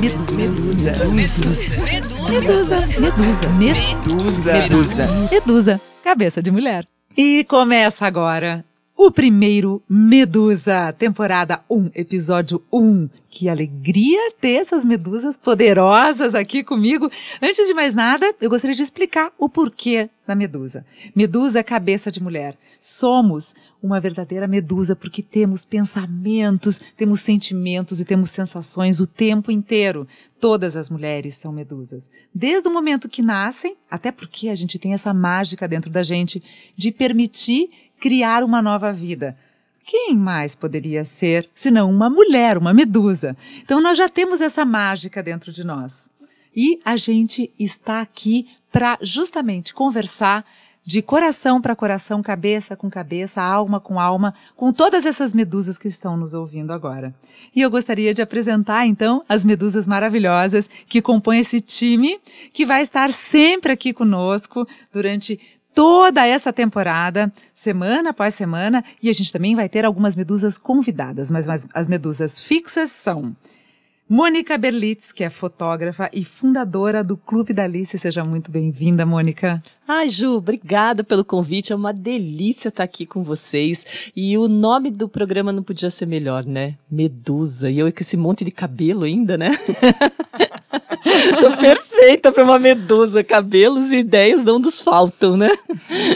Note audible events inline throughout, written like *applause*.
Medusa. Medusa. Medusa. Medusa. Medusa. Medusa. Medusa. Cabeça de mulher. E começa agora o primeiro Medusa, temporada 1, episódio 1. Que alegria ter essas medusas poderosas aqui comigo. Antes de mais nada, eu gostaria de explicar o porquê da medusa. Medusa é cabeça de mulher. Somos uma verdadeira medusa porque temos pensamentos, temos sentimentos e temos sensações o tempo inteiro. Todas as mulheres são medusas. Desde o momento que nascem, até porque a gente tem essa mágica dentro da gente de permitir criar uma nova vida. Quem mais poderia ser senão uma mulher, uma medusa? Então nós já temos essa mágica dentro de nós. E a gente está aqui para justamente conversar de coração para coração, cabeça com cabeça, alma com alma, com todas essas medusas que estão nos ouvindo agora. E eu gostaria de apresentar então as medusas maravilhosas que compõem esse time, que vai estar sempre aqui conosco durante toda essa temporada, semana após semana, e a gente também vai ter algumas medusas convidadas, mas, mas as medusas fixas são Mônica Berlitz, que é fotógrafa e fundadora do Clube da Alice. Seja muito bem-vinda, Mônica. Ai, Ju, obrigada pelo convite. É uma delícia estar aqui com vocês. E o nome do programa não podia ser melhor, né? Medusa. E eu com esse monte de cabelo ainda, né? *laughs* Tô perfeita para uma medusa. Cabelos e ideias não nos faltam, né?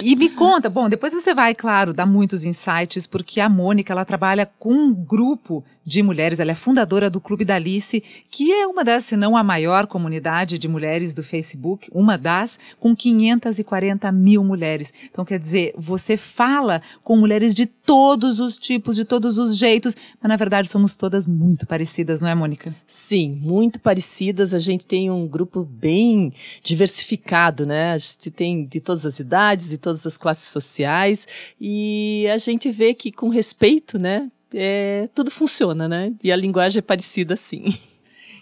E me conta, bom, depois você vai, claro, dar muitos insights, porque a Mônica, ela trabalha com um grupo de mulheres, ela é fundadora do Clube da Alice, que é uma das, se não a maior comunidade de mulheres do Facebook, uma das, com 540 mil mulheres. Então, quer dizer, você fala com mulheres de todos os tipos, de todos os jeitos, mas na verdade somos todas muito parecidas, não é, Mônica? Sim, muito parecidas. A gente tem um grupo bem diversificado, né? A gente tem de todas as idades, de todas as classes sociais, e a gente vê que com respeito, né? É, tudo funciona, né? E a linguagem é parecida sim.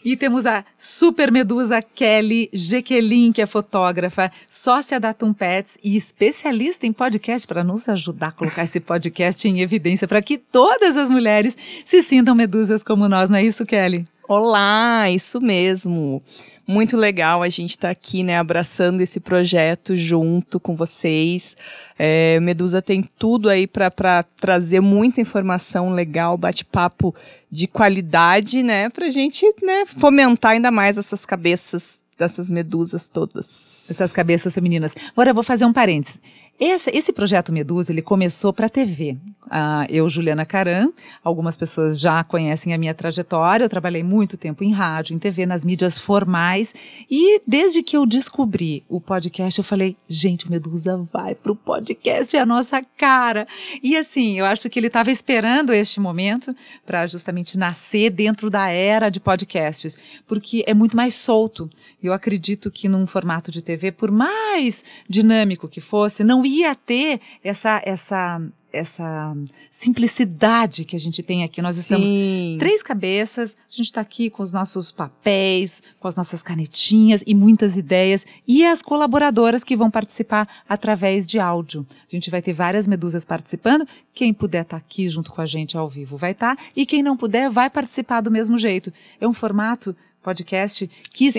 E temos a super medusa Kelly Jequelin, que é fotógrafa, sócia da Tum Pets e especialista em podcast para nos ajudar a colocar esse podcast em evidência para que todas as mulheres se sintam medusas como nós, não é isso, Kelly? Olá, isso mesmo. Muito legal a gente estar tá aqui, né, abraçando esse projeto junto com vocês. É, Medusa tem tudo aí para trazer muita informação legal, bate-papo de qualidade, né, para gente né, fomentar ainda mais essas cabeças dessas medusas todas. Essas cabeças femininas. Agora eu vou fazer um parênteses. Esse, esse projeto Medusa, ele começou para a TV. Uh, eu, Juliana Caran, algumas pessoas já conhecem a minha trajetória. Eu trabalhei muito tempo em rádio, em TV, nas mídias formais. E desde que eu descobri o podcast, eu falei: gente, o Medusa vai para o podcast, é a nossa cara. E assim, eu acho que ele estava esperando este momento para justamente nascer dentro da era de podcasts, porque é muito mais solto. Eu acredito que num formato de TV, por mais dinâmico que fosse, não ia ter essa essa essa simplicidade que a gente tem aqui. Nós estamos Sim. três cabeças, a gente está aqui com os nossos papéis, com as nossas canetinhas e muitas ideias, e as colaboradoras que vão participar através de áudio. A gente vai ter várias medusas participando. Quem puder estar tá aqui junto com a gente ao vivo vai estar, tá, e quem não puder vai participar do mesmo jeito. É um formato podcast que,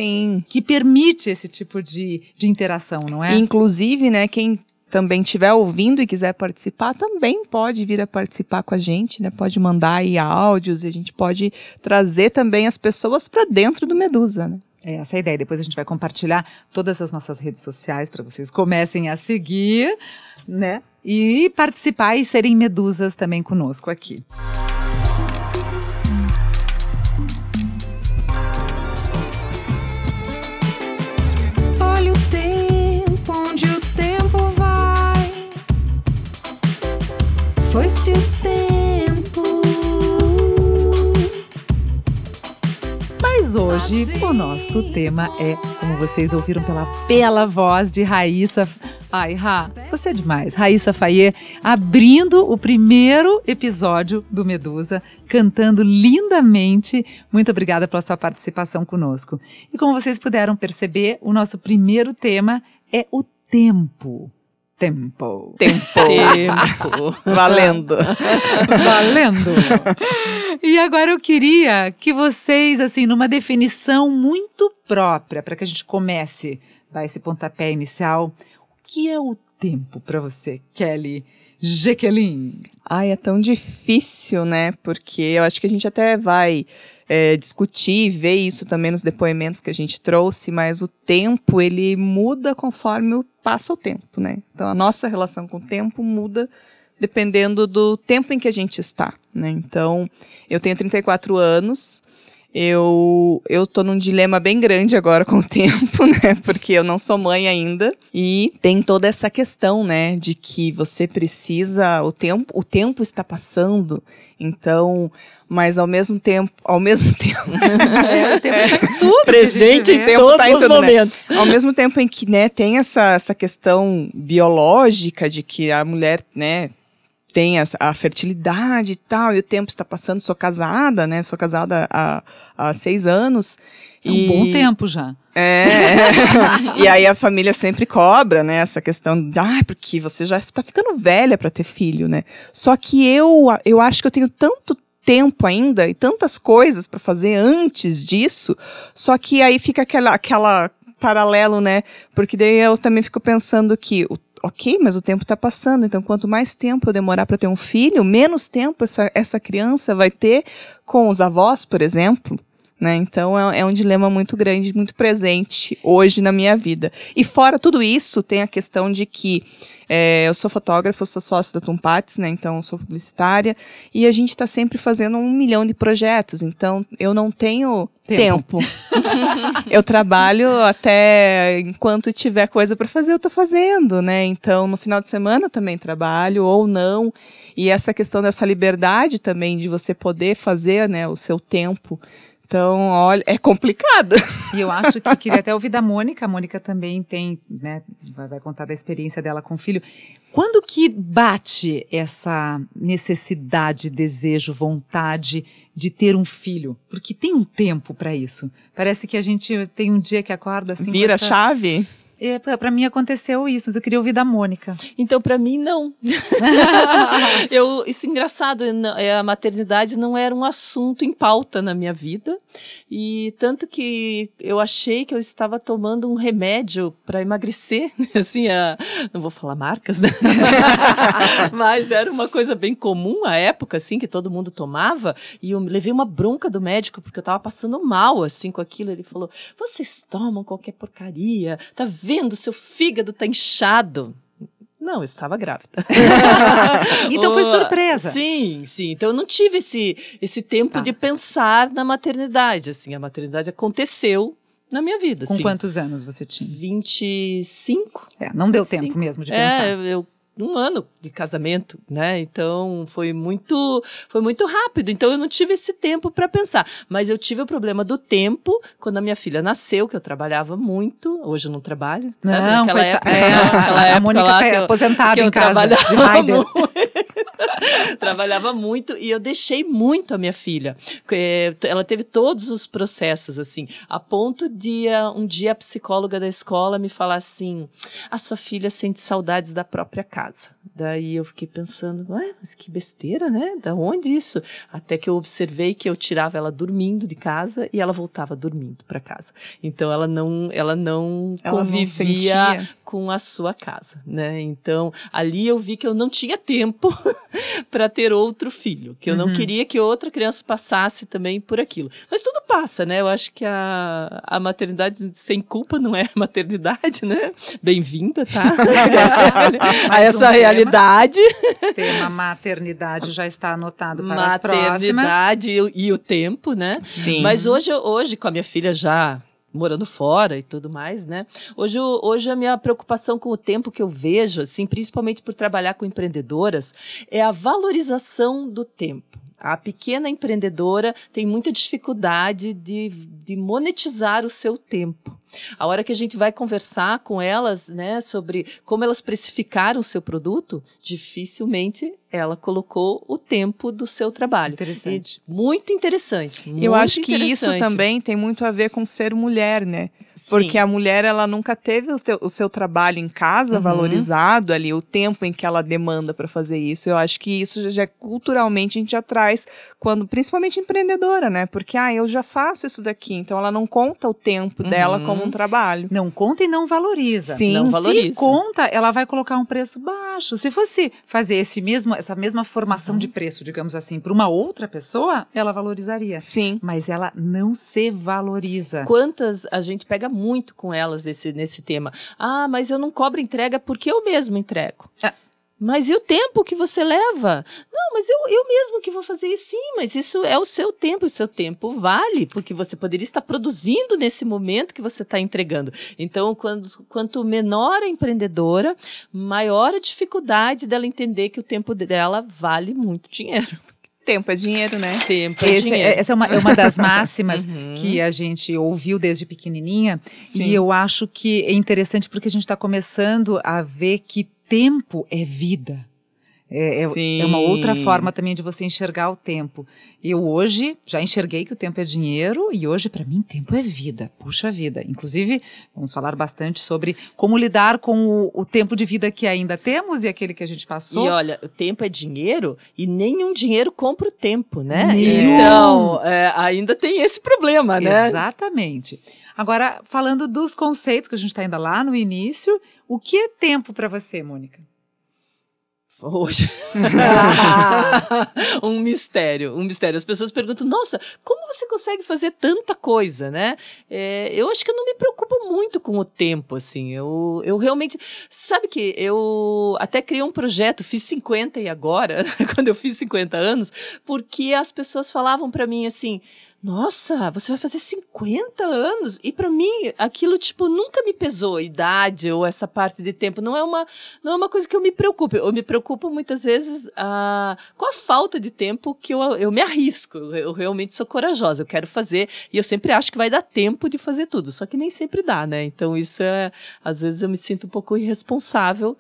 que permite esse tipo de, de interação, não é? Inclusive, né, quem também estiver ouvindo e quiser participar, também pode vir a participar com a gente, né? Pode mandar aí áudios e a gente pode trazer também as pessoas para dentro do Medusa, né? É essa a ideia. Depois a gente vai compartilhar todas as nossas redes sociais para vocês comecem a seguir, né? E participar e serem medusas também conosco aqui. Foi-se o tempo. Mas hoje o nosso tema é, como vocês ouviram pela bela voz de Raíssa. Ai, Ra, você é demais. Raíssa Faye abrindo o primeiro episódio do Medusa, cantando lindamente. Muito obrigada pela sua participação conosco. E como vocês puderam perceber, o nosso primeiro tema é o tempo. Tempo. Tempo. Tempo. *laughs* Valendo. *laughs* Valendo! E agora eu queria que vocês, assim, numa definição muito própria, para que a gente comece a dar esse pontapé inicial, o que é o tempo para você, Kelly Jequelin? Ai, é tão difícil, né? Porque eu acho que a gente até vai é, discutir, ver isso também nos depoimentos que a gente trouxe, mas o tempo, ele muda conforme passa o tempo, né? Então, a nossa relação com o tempo muda dependendo do tempo em que a gente está, né? Então, eu tenho 34 anos, eu, eu tô num dilema bem grande agora com o *laughs* tempo, né? Porque eu não sou mãe ainda. E tem toda essa questão, né? De que você precisa. O tempo, o tempo está passando. Então, mas ao mesmo tempo. Ao mesmo *laughs* tempo. É, o tempo tá em tudo. Presente em todos tá em os tudo, né? momentos. Ao mesmo tempo em que, né, tem essa, essa questão biológica de que a mulher, né, tem essa, a fertilidade e tal, e o tempo está passando, sou casada, né, sou casada há, há seis anos. É um e- bom tempo já. É, *laughs* e aí a família sempre cobra, né, essa questão, de, ah, porque você já está ficando velha para ter filho, né? Só que eu, eu acho que eu tenho tanto tempo ainda e tantas coisas para fazer antes disso, só que aí fica aquela, aquela paralelo, né? Porque daí eu também fico pensando que o Ok, mas o tempo está passando, então quanto mais tempo eu demorar para ter um filho, menos tempo essa, essa criança vai ter com os avós, por exemplo. Né? Então é, é um dilema muito grande, muito presente hoje na minha vida. E fora tudo isso, tem a questão de que é, eu sou fotógrafa, eu sou sócia da Tumpates, né? Então sou publicitária e a gente está sempre fazendo um milhão de projetos. Então eu não tenho Tempo. tempo. *laughs* eu trabalho até enquanto tiver coisa para fazer, eu tô fazendo, né? Então no final de semana eu também trabalho ou não. E essa questão dessa liberdade também de você poder fazer, né, o seu tempo. Então, olha, é complicado. E eu acho que queria até ouvir da Mônica. A Mônica também tem, né? Vai, contar da experiência dela com o filho. Quando que bate essa necessidade, desejo, vontade de ter um filho? Porque tem um tempo para isso. Parece que a gente tem um dia que acorda assim. Vira a essa- chave. É, para mim aconteceu isso, mas eu queria ouvir da Mônica. Então, para mim, não. *laughs* *laughs* eu, isso é engraçado, é, a maternidade não era um assunto em pauta na minha vida. E tanto que eu achei que eu estava tomando um remédio para emagrecer. *laughs* Assim, a- não vou falar marcas, né? Mas era uma coisa bem comum à época, assim, que todo mundo tomava. E eu levei uma bronca do médico, porque eu estava passando mal, assim, com aquilo. Ele falou: vocês tomam qualquer porcaria, tá vendo? Seu fígado tá inchado. Não, eu estava grávida. *laughs* Então foi *laughs* Oh, surpresa. Sim, sim. Então eu não tive esse, esse tempo Tá. de pensar na maternidade. Assim, a maternidade aconteceu na minha vida. Com assim. quantos anos você tinha? 25. É, não deu tempo mesmo de pensar. É, eu um ano de casamento, né? Então foi muito foi muito rápido. Então eu não tive esse tempo para pensar. Mas eu tive o problema do tempo quando a minha filha nasceu, que eu trabalhava muito. Hoje eu não trabalho, sabe? Não, Naquela época, é, *laughs* naquela a época Mônica lá tá que eu- aposentada que eu em casa, trabalhava de muito. *laughs* trabalhava muito e eu deixei muito a minha filha. Eh, Ela teve todos os processos assim, a ponto de ah, um dia a psicóloga da escola me falar assim: "A sua filha sente saudades da própria casa". Daí eu fiquei pensando, ué, mas que besteira, né? Da onde isso? Até que eu observei que eu tirava ela dormindo de casa e ela voltava dormindo para casa. Então ela não, ela não Ela não convivia sentia. com a sua casa, né? Então, ali eu vi que eu não tinha tempo *laughs* *laughs* para ter outro filho, que eu não queria que outra criança passasse também por aquilo. Mas tudo passa, né? Eu acho que a, a maternidade sem culpa não é maternidade, né? Bem-vinda, tá? *laughs* a essa um tema. realidade. Tema maternidade já está anotado para as próximas. Maternidade e, o- e o tempo, né? Sim. Mas hoje, hoje, com a minha filha já morando fora e tudo mais, né? Hoje, hoje a minha preocupação com o tempo que eu vejo, assim, principalmente por trabalhar com empreendedoras, é a valorização do tempo. A pequena empreendedora tem muita dificuldade de, de monetizar o seu tempo. A hora que a gente vai conversar com elas, né, sobre como elas precificaram o seu produto, dificilmente ela colocou o tempo do seu trabalho. Interessante. E muito interessante. Eu muito acho que isso também tem muito a ver com ser mulher, né? Sim. Porque a mulher, ela nunca teve o seu, o seu trabalho em casa Uhum. valorizado ali, o tempo em que ela demanda para fazer isso. Eu acho que isso já, já culturalmente a gente já traz, quando, principalmente empreendedora, né? Porque, ah, eu já faço isso daqui, então ela não conta o tempo dela Uhum. como um trabalho. Não conta e não valoriza. Sim. Não Se valoriza. conta, ela vai colocar um preço baixo. Se fosse fazer esse mesmo, essa mesma formação de preço, digamos assim, para uma outra pessoa, ela valorizaria. Sim. Mas ela não se valoriza. Quantas a gente pega muito com elas nesse, nesse tema. Ah, mas eu não cobro entrega porque eu mesmo entrego. Ah. Mas e o tempo que você leva? Não, mas eu, eu mesmo que vou fazer isso. Sim, mas isso é o seu tempo. O seu tempo vale, porque você poderia estar produzindo nesse momento que você está entregando. Então, quando, quanto menor a empreendedora, maior a dificuldade dela entender que o tempo dela vale muito dinheiro. Tempo é dinheiro, né? Tempo é Esse- dinheiro. essa é uma, é uma das *laughs* máximas Uhum. que a gente ouviu desde pequenininha. Sim. E eu acho que é interessante porque a gente está começando a ver que tempo é vida. É, é- é uma outra forma também de você enxergar o tempo. Eu hoje já enxerguei que o tempo é dinheiro e hoje para mim tempo é vida. Puxa vida. Inclusive, vamos falar bastante sobre como lidar com o, o tempo de vida que ainda temos e aquele que a gente passou. E olha, o tempo é dinheiro e nenhum dinheiro compra o tempo, né? Nenhum. Então, é, ainda tem esse problema, né? Exatamente. Agora, falando dos conceitos, que a gente está ainda lá no início, o que é tempo para você, Mônica? Hoje. *laughs* um mistério, um mistério. As pessoas perguntam, nossa, como você consegue fazer tanta coisa, né? É, eu acho que eu não me preocupo muito com o tempo, assim. Eu, eu realmente. Sabe que eu até criei um projeto, fiz 50 e agora, *laughs* quando eu fiz 50 anos, porque as pessoas falavam para mim assim. Nossa, você vai fazer 50 anos? E para mim, aquilo, tipo, nunca me pesou, a idade ou essa parte de tempo. Não é uma, não é uma coisa que eu me preocupe. Eu me preocupo muitas vezes com a falta de tempo que eu, eu me arrisco. Eu, realmente sou corajosa, eu quero fazer e eu sempre acho que vai dar tempo de fazer tudo. Só que nem sempre dá, né? Então isso é. Às vezes eu me sinto um pouco irresponsável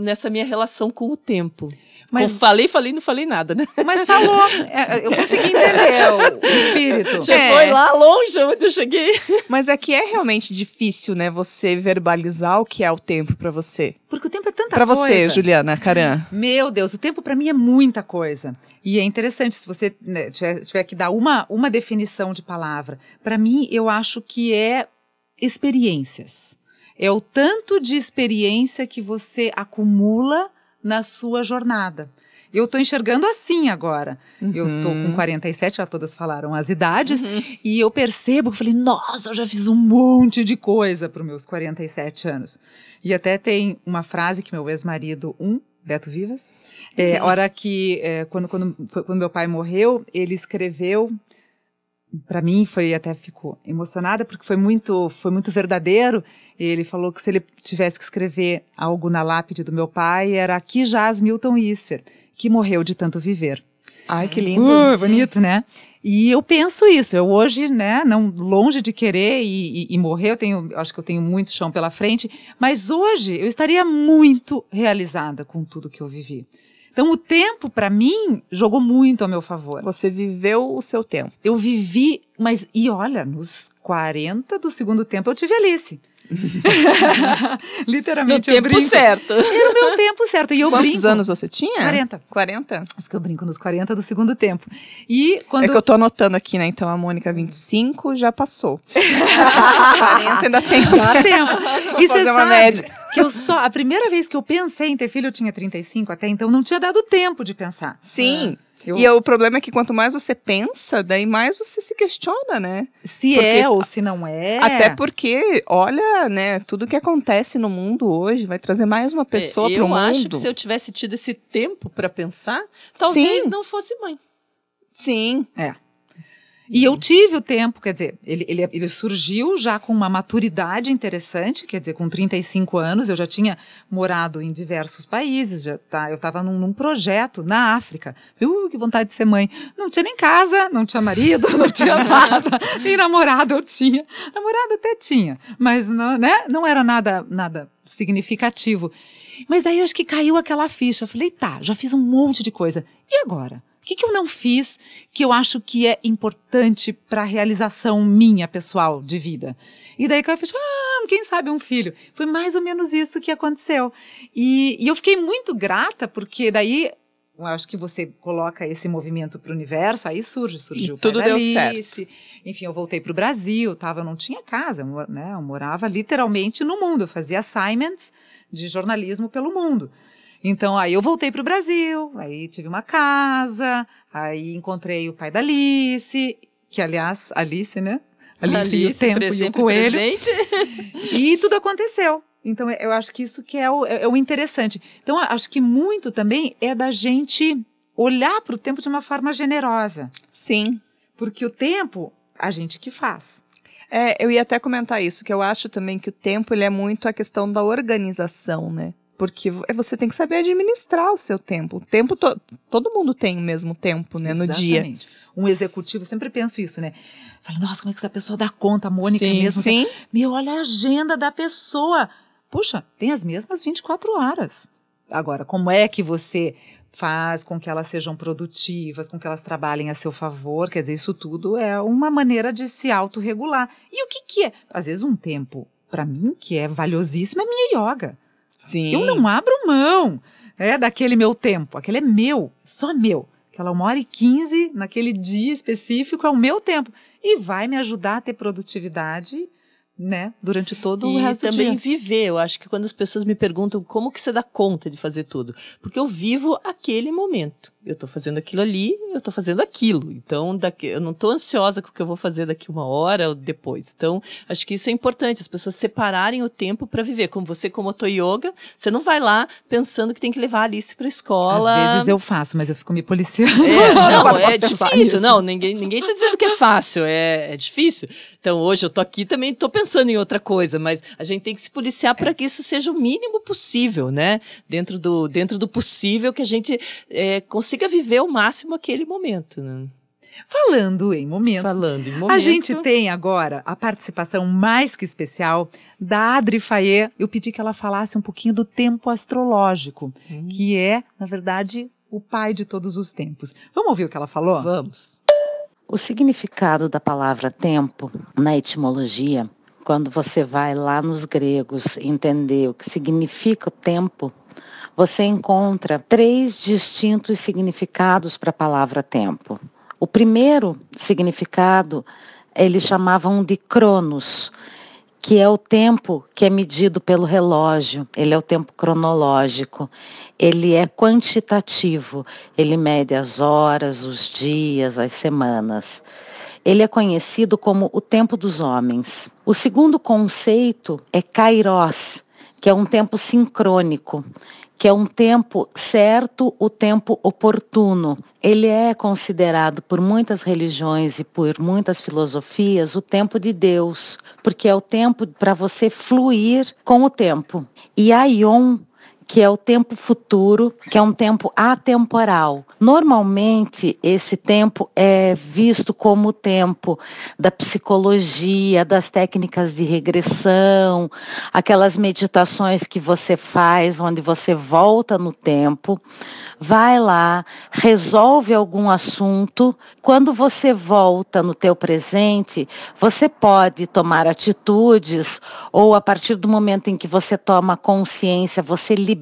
nessa minha relação com o tempo. Mas- falei, falei, não falei nada, né? Mas falou, *laughs* é, eu consegui entender o, espírito. Já É. foi lá longe onde eu cheguei. Mas é que é realmente difícil, né, você verbalizar o que é o tempo pra você. Porque o tempo é tanta Pra coisa. você, Juliana Caran. Meu Deus, o tempo para mim é muita coisa. E é interessante, se você né, tiver, tiver que dar uma, uma definição de palavra. Para mim, eu acho que é experiências. É o tanto de experiência que você acumula na sua jornada. Eu tô enxergando assim agora. Eu tô com 47, já todas falaram as idades, e eu percebo que falei, nossa, eu já fiz um monte de coisa para os meus 47 anos. E até tem uma frase que meu ex-marido, um, Beto Vivas, é, hora que, é, quando, quando, foi quando meu pai morreu, ele escreveu para mim foi até ficou emocionada porque foi muito foi muito verdadeiro. Ele falou que se ele tivesse que escrever algo na lápide do meu pai era aqui jaz Milton Isfer, que morreu de tanto viver. Ai, que lindo. Uh, bonito, né? E eu penso isso. Eu hoje, né, não longe de querer e, e- e morrer, eu tenho, acho que eu tenho muito chão pela frente, mas hoje eu estaria muito realizada com tudo que eu vivi. Então o tempo para mim jogou muito a meu favor. Você viveu o seu tempo. Eu vivi, mas e olha, nos 40 do segundo tempo eu tive Alice. *laughs* No Literalmente eu tempo brinco. certo. Era o meu tempo certo. E eu Quantos brinco. anos você tinha? 40. 40? Acho que eu brinco nos 40 do segundo tempo. E quando É que eu tô anotando aqui, né? Então a Mônica 25 já passou. *laughs* 40 ainda tem. Dá tempo. E você sabe média. que eu só. A primeira vez que eu pensei em ter filho, eu tinha 35 até então, não tinha dado tempo de pensar. Sim. Eu- E o problema é que quanto mais você pensa, daí mais você se questiona, né? Se Porque- é ou se não é. Até porque, olha, né, tudo que acontece no mundo hoje vai trazer mais uma pessoa É, pro eu mundo. acho que se eu tivesse tido esse tempo para pensar, talvez Sim. não fosse mãe. Sim. É. E eu tive o tempo, quer dizer, ele, ele, ele surgiu já com uma maturidade interessante, quer dizer, com 35 anos, eu já tinha morado em diversos países, já tá, eu estava num, num, projeto na África. Uh, que vontade de ser mãe. Não tinha nem casa, não tinha marido, *laughs* não tinha nada, nem namorado eu tinha. Namorado até tinha, mas não, né, não era nada, nada significativo. Mas daí eu acho que caiu aquela ficha. Eu falei, tá, já fiz um monte de coisa. E agora? O que, que eu não fiz que eu acho que é importante para a realização minha, pessoal, de vida? E daí eu fiz, ah, quem sabe um filho. Foi mais ou menos isso que aconteceu. E, e eu fiquei muito grata, porque daí eu acho que você coloca esse movimento para o universo, aí surge, surgiu tudo deu Alice. certo. Enfim, eu voltei para o Brasil, tava, eu não tinha casa, né? Eu morava literalmente no mundo, eu fazia assignments de jornalismo pelo mundo. Então aí eu voltei para o Brasil, aí tive uma casa, aí encontrei o pai da Alice, que aliás, Alice, né? Alice, Alice e o tempo e o coelho. Presente. *laughs* E tudo aconteceu. Então eu acho que isso que é o, é o interessante. Então acho que muito também é da gente olhar para o tempo de uma forma generosa. Sim. Porque o tempo, a gente que faz. É, eu ia até comentar isso, que eu acho também que o tempo ele é muito a questão da organização, né? Porque é, você tem que saber administrar o seu tempo. O tempo to todo mundo tem o mesmo tempo, né, Exatamente. no dia. Um executivo, sempre penso isso, né? Fala, nossa, como é que essa pessoa dá conta, a Mônica sim, mesmo. Sim. Meu, olha a agenda da pessoa. Puxa, tem as mesmas 24 horas. Agora, como é que você faz com que elas sejam produtivas, com que elas trabalhem a seu favor? Quer dizer, isso tudo é uma maneira de se autorregular. E o que, que é? Às vezes, um tempo, para mim, que é valiosíssimo, é minha yoga. Sim. Eu não abro mão é, daquele meu tempo. Aquele é meu, só meu. Aquela uma hora e quinze naquele dia específico é o meu tempo. E vai me ajudar a ter produtividade né, durante todo e o resto do dia. E também viver. Eu acho que quando as pessoas me perguntam como que você dá conta de fazer tudo, porque eu vivo aquele momento. Eu estou fazendo aquilo ali, eu estou fazendo aquilo. Então, daqui, eu não estou ansiosa com o que eu vou fazer daqui uma hora ou depois. Então, acho que isso é importante, as pessoas separarem o tempo para viver. Como você, como auto yoga, você não vai lá pensando que tem que levar a Alice para a escola. Às vezes eu faço, mas eu fico me policiando. É, *laughs* não, é difícil. Não, ninguém ninguém está dizendo que é fácil, é, é difícil. Então, hoje eu estou aqui também estou pensando em outra coisa, mas a gente tem que se policiar para que isso seja o mínimo possível, né? Dentro do, dentro do possível que a gente é, consiga consiga viver ao máximo aquele momento. Né? Falando em momento, Falando em momento, a gente tem agora a participação mais que especial da Adri Faye. Eu pedi que ela falasse um pouquinho do tempo astrológico, hum. que é, na verdade, o pai de todos os tempos. Vamos ouvir o que ela falou? Vamos. O significado da palavra tempo na etimologia, quando você vai lá nos gregos entender o que significa o tempo, você encontra três distintos significados para a palavra tempo. O primeiro significado eles chamavam de cronos, que é o tempo que é medido pelo relógio, ele é o tempo cronológico, ele é quantitativo, ele mede as horas, os dias, as semanas. Ele é conhecido como o tempo dos homens. O segundo conceito é kairos, que é um tempo sincrônico que é um tempo certo, o tempo oportuno. Ele é considerado por muitas religiões e por muitas filosofias o tempo de Deus, porque é o tempo para você fluir com o tempo. E Aion que é o tempo futuro, que é um tempo atemporal. Normalmente, esse tempo é visto como o tempo da psicologia, das técnicas de regressão, aquelas meditações que você faz, onde você volta no tempo vai lá, resolve algum assunto. Quando você volta no teu presente, você pode tomar atitudes ou a partir do momento em que você toma consciência, você libera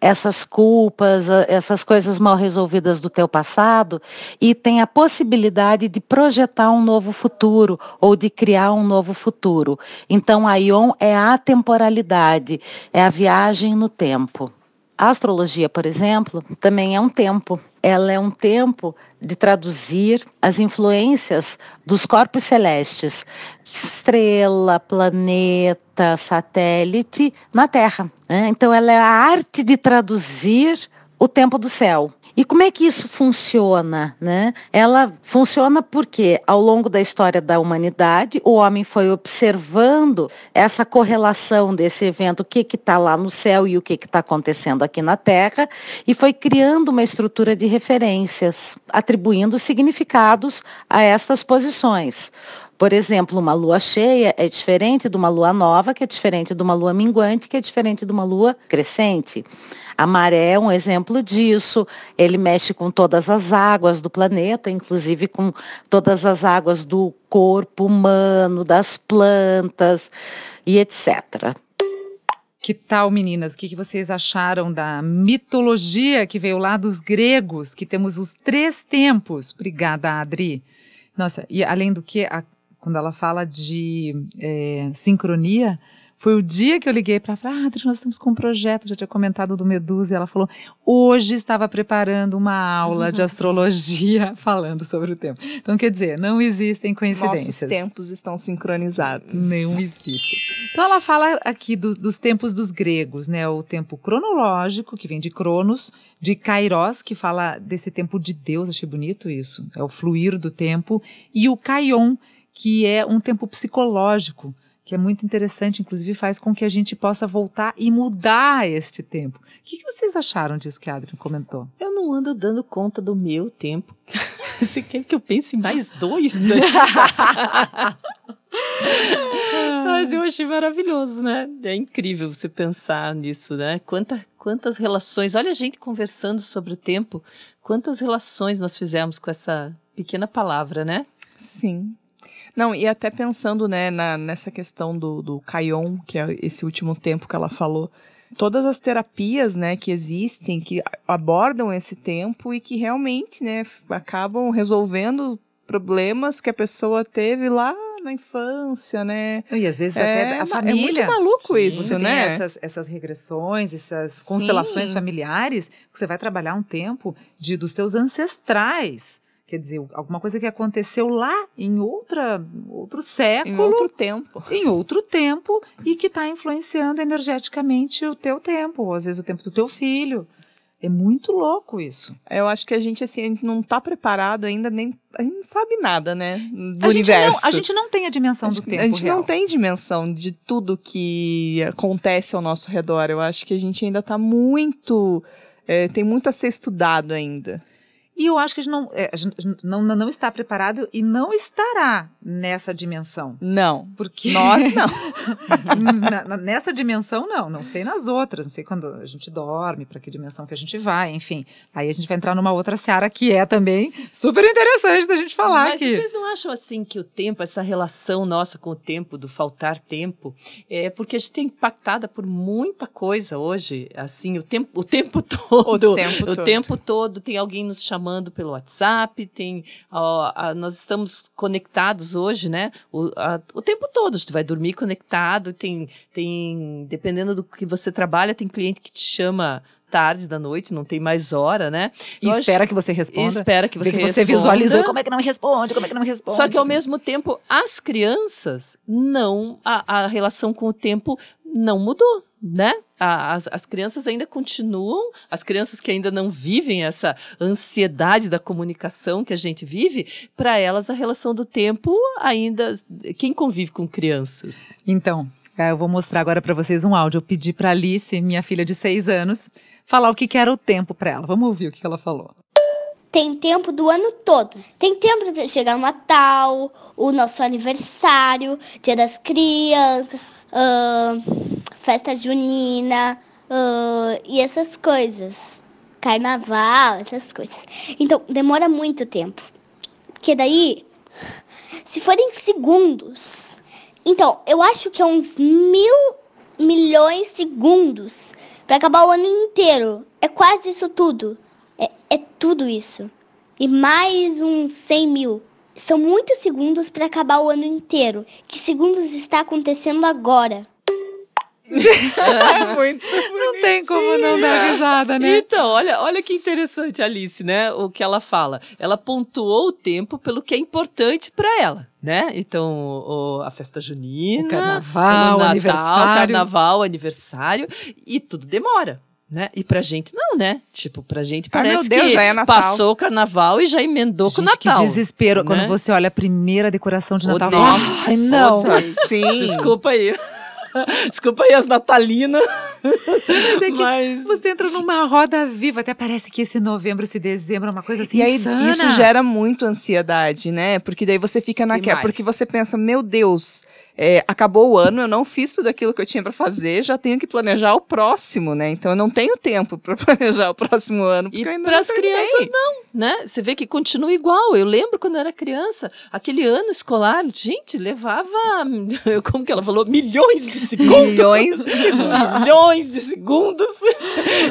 essas culpas, essas coisas mal resolvidas do teu passado e tem a possibilidade de projetar um novo futuro ou de criar um novo futuro. Então a Ion é a temporalidade, é a viagem no tempo. A astrologia, por exemplo, também é um tempo. Ela é um tempo de traduzir as influências dos corpos celestes, estrela, planeta, satélite, na Terra. Né? Então, ela é a arte de traduzir o tempo do céu. E como é que isso funciona? Né? Ela funciona porque, ao longo da história da humanidade, o homem foi observando essa correlação desse evento, o que está lá no céu e o que está acontecendo aqui na Terra, e foi criando uma estrutura de referências, atribuindo significados a estas posições. Por exemplo, uma lua cheia é diferente de uma lua nova, que é diferente de uma lua minguante, que é diferente de uma lua crescente. A maré é um exemplo disso. Ele mexe com todas as águas do planeta, inclusive com todas as águas do corpo humano, das plantas e etc. Que tal, meninas? O que vocês acharam da mitologia que veio lá dos gregos, que temos os três tempos? Obrigada, Adri. Nossa, e além do que, a, quando ela fala de é, sincronia, foi o dia que eu liguei para ela, ah, Adri, nós estamos com um projeto, já tinha comentado do Medusa, e ela falou, hoje estava preparando uma aula uhum. de astrologia *laughs* falando sobre o tempo. Então, quer dizer, não existem coincidências. Nossos tempos estão sincronizados. Não existem. Então, ela fala aqui do, dos tempos dos gregos, né? O tempo cronológico, que vem de Cronos, de Kairos, que fala desse tempo de Deus, achei bonito isso, é o fluir do tempo, e o Kaion, que é um tempo psicológico, que é muito interessante, inclusive faz com que a gente possa voltar e mudar este tempo. O que, que vocês acharam disso que a Adriana comentou? Eu não ando dando conta do meu tempo. *laughs* Você quer que eu pense em mais dois? *laughs* Mas eu achei maravilhoso, né? É incrível você pensar nisso, né? Quanta, quantas relações. Olha a gente conversando sobre o tempo. Quantas relações nós fizemos com essa pequena palavra, né? Sim. Não, e até pensando né, na, nessa questão do, do Caion, que é esse último tempo que ela falou, todas as terapias né, que existem, que abordam esse tempo e que realmente né, acabam resolvendo problemas que a pessoa teve lá na infância, né? E às vezes é, até a família. É muito maluco Sim. isso, você né? Tem essas, essas regressões, essas constelações Sim. familiares, que você vai trabalhar um tempo de dos teus ancestrais. Quer dizer, alguma coisa que aconteceu lá em outra, outro século. Em outro tempo. Em outro tempo e que está influenciando energeticamente o teu tempo, ou às vezes o tempo do teu filho. É muito louco isso. Eu acho que a gente, assim, a gente não está preparado ainda, nem. A gente não sabe nada, né? Do a universo. Gente não, a gente não tem a dimensão do tempo. A gente real. não tem dimensão de tudo que acontece ao nosso redor. Eu acho que a gente ainda está muito. É, tem muito a ser estudado ainda. E eu acho que a gente, não, é, a gente não, não está preparado e não estará nessa dimensão. Não. Porque. Nós não. *laughs* na, nessa dimensão, não. Não sei nas outras. Não sei quando a gente dorme, para que dimensão que a gente vai, enfim. Aí a gente vai entrar numa outra seara que é também super interessante da gente falar Mas aqui. vocês não acham assim que o tempo, essa relação nossa com o tempo, do faltar tempo, é porque a gente é impactada por muita coisa hoje. Assim, o tempo, o tempo *laughs* todo. O tempo o todo. tempo todo tem alguém nos chamando chamando pelo WhatsApp, tem, ó, a, nós estamos conectados hoje, né? O, a, o tempo todo, você vai dormir conectado, tem, tem, dependendo do que você trabalha, tem cliente que te chama tarde da noite, não tem mais hora, né? E espera que você responda. Espera que você que você visualizou, como é que não me responde, como é que não me responde. Só que ao mesmo tempo, as crianças não, a, a relação com o tempo não mudou, né? As, as crianças ainda continuam, as crianças que ainda não vivem essa ansiedade da comunicação que a gente vive, para elas a relação do tempo ainda. Quem convive com crianças? Então, é, eu vou mostrar agora para vocês um áudio. Eu pedi para Alice, minha filha de seis anos, falar o que, que era o tempo para ela. Vamos ouvir o que, que ela falou. Tem tempo do ano todo. Tem tempo para chegar o Natal, o nosso aniversário, Dia das Crianças, uh, festa junina uh, e essas coisas. Carnaval, essas coisas. Então, demora muito tempo. Porque daí, se forem segundos. Então, eu acho que é uns mil milhões de segundos para acabar o ano inteiro. É quase isso tudo. É, é tudo isso. E mais uns 100 mil. São muitos segundos para acabar o ano inteiro. Que segundos está acontecendo agora? é *laughs* muito Não tem como não dar risada, né? Então, olha, olha que interessante, Alice, né? O que ela fala. Ela pontuou o tempo pelo que é importante para ela, né? Então, o, a festa junina, o carnaval, o Natal, aniversário. carnaval, aniversário, e tudo demora Né? E pra gente não, né? Tipo, pra gente Ah, parece meu Deus, que já é Natal. passou o carnaval e já emendou com o Gente, que Natal. desespero. Quando né? você olha a primeira decoração de Natal. nossa. Ai, não. Nossa, *laughs* sim. Desculpa aí. *laughs* Desculpa aí as natalinas. Mas é que Mas Você entra numa roda viva, até parece que esse novembro, esse dezembro é uma coisa assim E aí insana. isso gera muito ansiedade, né? Porque daí você fica naquela. Porque você pensa, meu Deus, é, acabou o ano, eu não fiz tudo aquilo que eu tinha pra fazer, já tenho que planejar o próximo, né? Então eu não tenho tempo pra *laughs* planejar o próximo ano. E para as crianças, não, né? Você vê que continua igual. Eu lembro quando eu era criança, aquele ano escolar, gente, levava, *laughs* como que ela falou, milhões de segundos. Milhões de *laughs* milhões de segundos.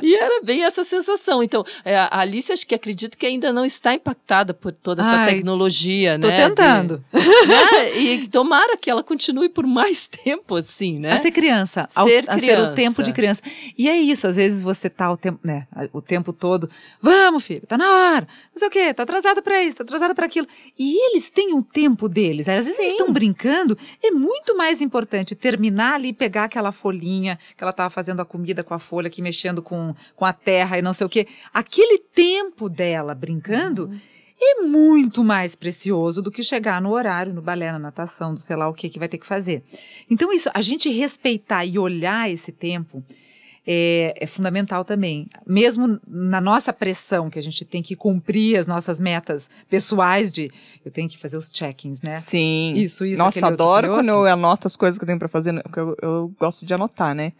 E era bem essa sensação. Então, é, a Alice, acho que acredito que ainda não está impactada por toda essa Ai, tecnologia, Tô né? de- tentando. né? E tomara que ela continue por mais *laughs* tempo assim, né? A ser criança. ao- Ser a ser criança. o tempo de criança. E é isso, às vezes você tá o tempo, né, o tempo todo, vamos filho, tá na hora, não sei o quê, tá atrasada pra isso, tá atrasada pra aquilo. E eles têm um tempo deles, às vezes eles estão brincando, é muito mais importante terminar ali, pegar aquela folhinha, que ela tava fazendo a comida com a folha, aqui mexendo com, com a terra e não sei o quê. Aquele tempo dela brincando é muito mais precioso do que chegar no horário, no balé, na natação, do sei lá o que que vai ter que fazer. Então, isso, a gente respeitar e olhar esse tempo é, é fundamental também. Mesmo na nossa pressão, que a gente tem que cumprir as nossas metas pessoais de eu tenho que fazer os check-ins, né? Sim. Isso, isso, Nossa, outro, adoro aquele quando outro. eu anoto as coisas que eu tenho pra fazer, porque eu, eu gosto de anotar, né?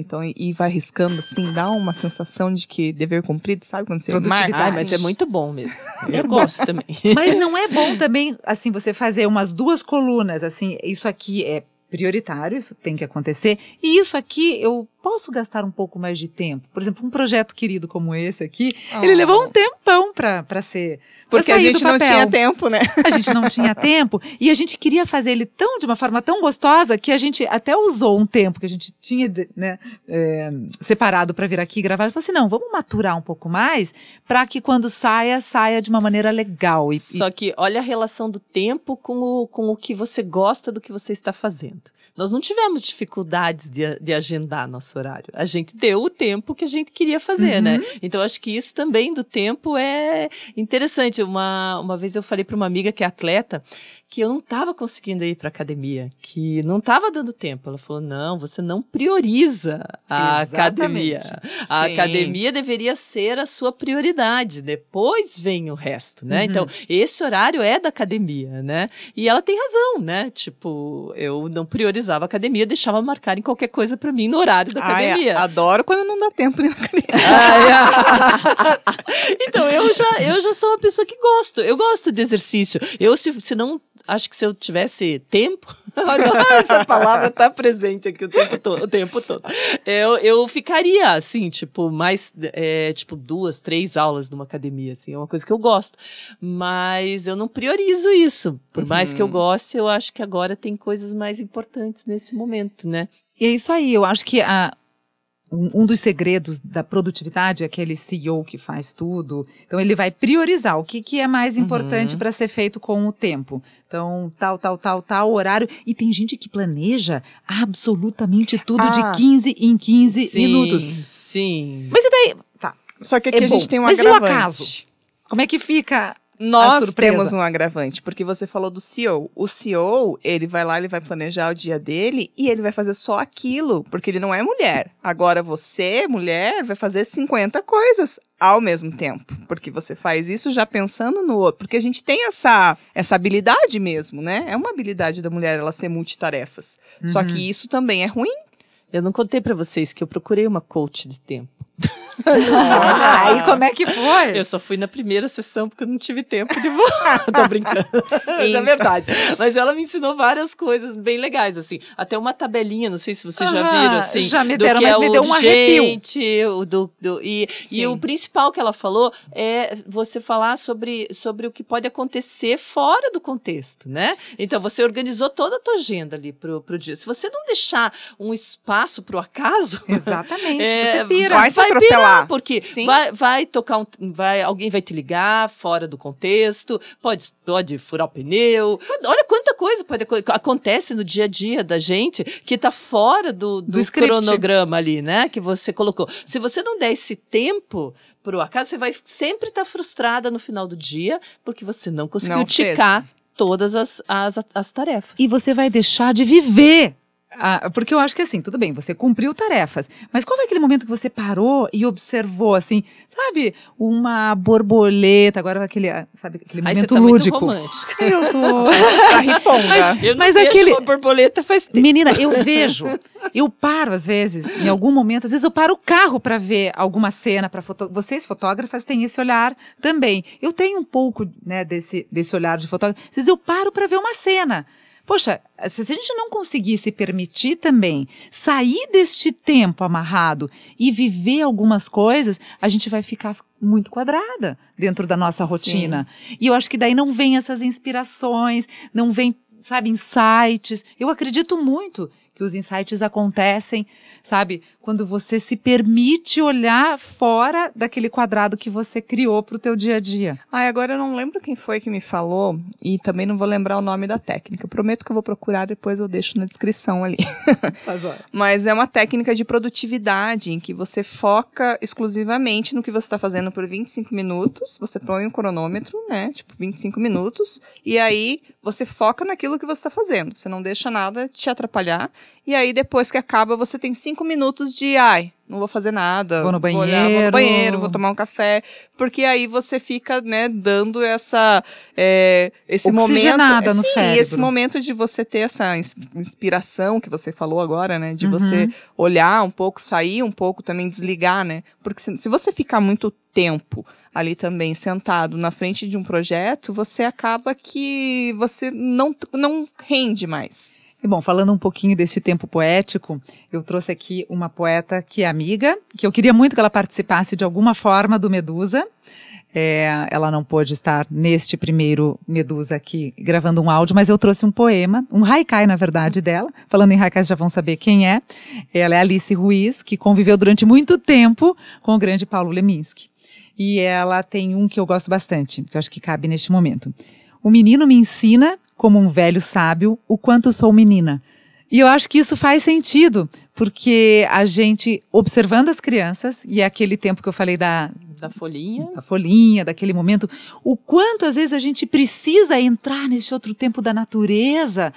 Então, e, vai riscando assim, dá uma sensação de que dever cumprido, sabe? Quando você Produtividade. marca. Ai, mas é muito bom mesmo. Eu gosto também. *laughs* Mas não é bom também, assim, você fazer umas duas colunas, assim, isso aqui é prioritário, isso tem que acontecer, e isso aqui eu posso gastar um pouco mais de tempo. Por exemplo, um projeto querido como esse aqui, ele Oh. levou um tempão pra pra ser. pra Porque a sair do gente não tinha tempo, né? A gente não tinha *laughs* tempo e a gente queria fazer ele tão de uma forma tão gostosa que a gente até usou um tempo que a gente tinha né, é, separado para vir aqui gravar. E falou assim: não, vamos maturar um pouco mais para que quando saia, saia de uma maneira legal. E, e- Só que olha a relação do tempo com o, com o que você gosta do que você está fazendo. Nós não tivemos dificuldades de, de agendar nosso horário. A gente deu o tempo que a gente queria fazer, né? Então, acho que isso também do tempo é interessante. Uma, uma vez eu falei para uma amiga que é atleta que eu não estava conseguindo ir para academia, que não estava dando tempo. Ela falou: não, você não prioriza a Exatamente. academia. A Sim. academia deveria ser a sua prioridade. Depois vem o resto, né? Então, esse horário é da academia, né? E ela tem razão, né? Tipo, eu não priorizava a academia, deixava marcar em qualquer coisa pra mim no horário da Ai, academia. adoro quando não dá tempo de ir na academia. *laughs* então, eu já, eu já sou uma pessoa que gosto. Eu gosto de exercício. Eu, se, se não. Acho que se eu tivesse tempo. *laughs* essa palavra tá presente aqui o tempo todo. O tempo todo. Eu, eu ficaria, assim, tipo, mais. é, tipo, duas, três aulas numa academia, assim. É uma coisa que eu gosto. Mas eu não priorizo isso. Por mais que eu goste, eu acho que agora tem coisas mais importantes nesse momento, né? E é isso aí, eu acho que a, um, dos segredos da produtividade é aquele CEO que faz tudo. Então, ele vai priorizar o que, que é mais importante para ser feito com o tempo. Então, tal, tal, tal, tal horário. E tem gente que planeja absolutamente tudo Ah. de 15 em 15 sim, minutos. sim. Mas e daí? Tá. Só que aqui É a bom. gente tem um Mas e o agravante. acaso? Como é que fica? Nós temos um agravante, porque você falou do CEO. O CEO, ele vai lá, ele vai planejar o dia dele e ele vai fazer só aquilo, porque ele não é mulher. Agora você, mulher, vai fazer 50 coisas ao mesmo tempo, porque você faz isso já pensando no outro, porque a gente tem essa essa habilidade mesmo, né? É uma habilidade da mulher ela ser multitarefas. Só que isso também é ruim. Eu não contei pra vocês que eu procurei uma coach de tempo. Aí como é que foi? Eu só fui na primeira sessão porque eu não tive tempo de voar. *laughs* Tô brincando. Mas é Eita. verdade. Mas ela me ensinou várias coisas bem legais, assim. Até uma tabelinha, não sei se vocês já viram, assim. já me do deram, que mas é me deu um arrepio. gente, o do, do- e, e o principal que ela falou é você falar sobre, sobre o que pode acontecer fora do contexto, né? Então, você organizou toda a tua agenda ali pro, pro dia. Se você não deixar um espaço pro acaso, Exatamente, *laughs* é, você pira. vai atropelar. pirar, porque Sim. vai, vai tocar um, vai, alguém vai te ligar fora do contexto, pode, pode furar o pneu. Olha quanta coisa pode aco- acontece no dia a dia da gente que tá fora do, do, Do cronograma ali, né? Que você colocou. Se você não der esse tempo pro acaso, você vai sempre estar frustrada no final do dia porque você não conseguiu Não ticar todas as, as, as tarefas. E você vai deixar de viver. Ah, porque eu acho que assim, tudo bem, você cumpriu tarefas, mas qual foi aquele momento que você parou e observou, assim, sabe, uma borboleta, agora aquele, sabe, aquele Aí você momento tá lúdico. muito romântica. eu tô. A *laughs* riponga. Eu não Mas vejo aquele- uma borboleta faz tempo. Menina, eu vejo, eu paro às vezes, em algum momento, às vezes eu paro o carro para ver alguma cena para foto... Vocês fotógrafas têm esse olhar também. Eu tenho um pouco, né, desse desse olhar de fotógrafo. Às vezes eu paro para ver uma cena. Poxa, se a gente não conseguir se permitir também sair deste tempo amarrado e viver algumas coisas, a gente vai ficar muito quadrada dentro da nossa Sim. rotina. E eu acho que daí não vem essas inspirações, não vem, sabe, insights. Eu acredito muito que os insights acontecem, sabe, quando você se permite olhar fora daquele quadrado que você criou para o teu dia a dia. Ai, agora eu não lembro quem foi que me falou e também não vou lembrar o nome da técnica. Eu prometo que eu vou procurar, depois eu deixo na descrição ali. *laughs* Mas é uma técnica de produtividade em que você foca exclusivamente no que você está fazendo por 25 minutos. Você põe um cronômetro, né? Tipo, 25 minutos. E aí você foca naquilo que você está fazendo. Você não deixa nada te atrapalhar. E aí, depois que acaba, você tem cinco minutos de ai, não vou fazer nada. Vou no olhar, vou no banheiro. banheiro, vou tomar um café. Porque aí você fica, né, dando essa. é, esse momento. Oxigenada no sim, cérebro. esse momento de você ter essa ins- inspiração que você falou agora, né? De Uhum. você olhar um pouco, sair um pouco, também desligar, né? Porque se, se você ficar muito tempo ali também sentado na frente de um projeto, você acaba que você não, não rende mais. E bom, falando um pouquinho desse tempo poético, eu trouxe aqui uma poeta que é amiga, que eu queria muito que ela participasse de alguma forma do Medusa. É, ela não pôde estar neste primeiro Medusa aqui gravando um áudio, mas eu trouxe um poema, um haikai, na verdade, dela. Falando em haikais, já vão saber quem é. Ela é Alice Ruiz, que conviveu durante muito tempo com o grande Paulo Leminski. E ela tem um que eu gosto bastante, que eu acho que cabe neste momento. O menino me ensina, como um velho sábio, o quanto sou menina. E eu acho que isso faz sentido, porque a gente, observando as crianças, e é aquele tempo que eu falei da, Da folhinha. da folhinha, daquele momento, o quanto às vezes a gente precisa entrar nesse outro tempo da natureza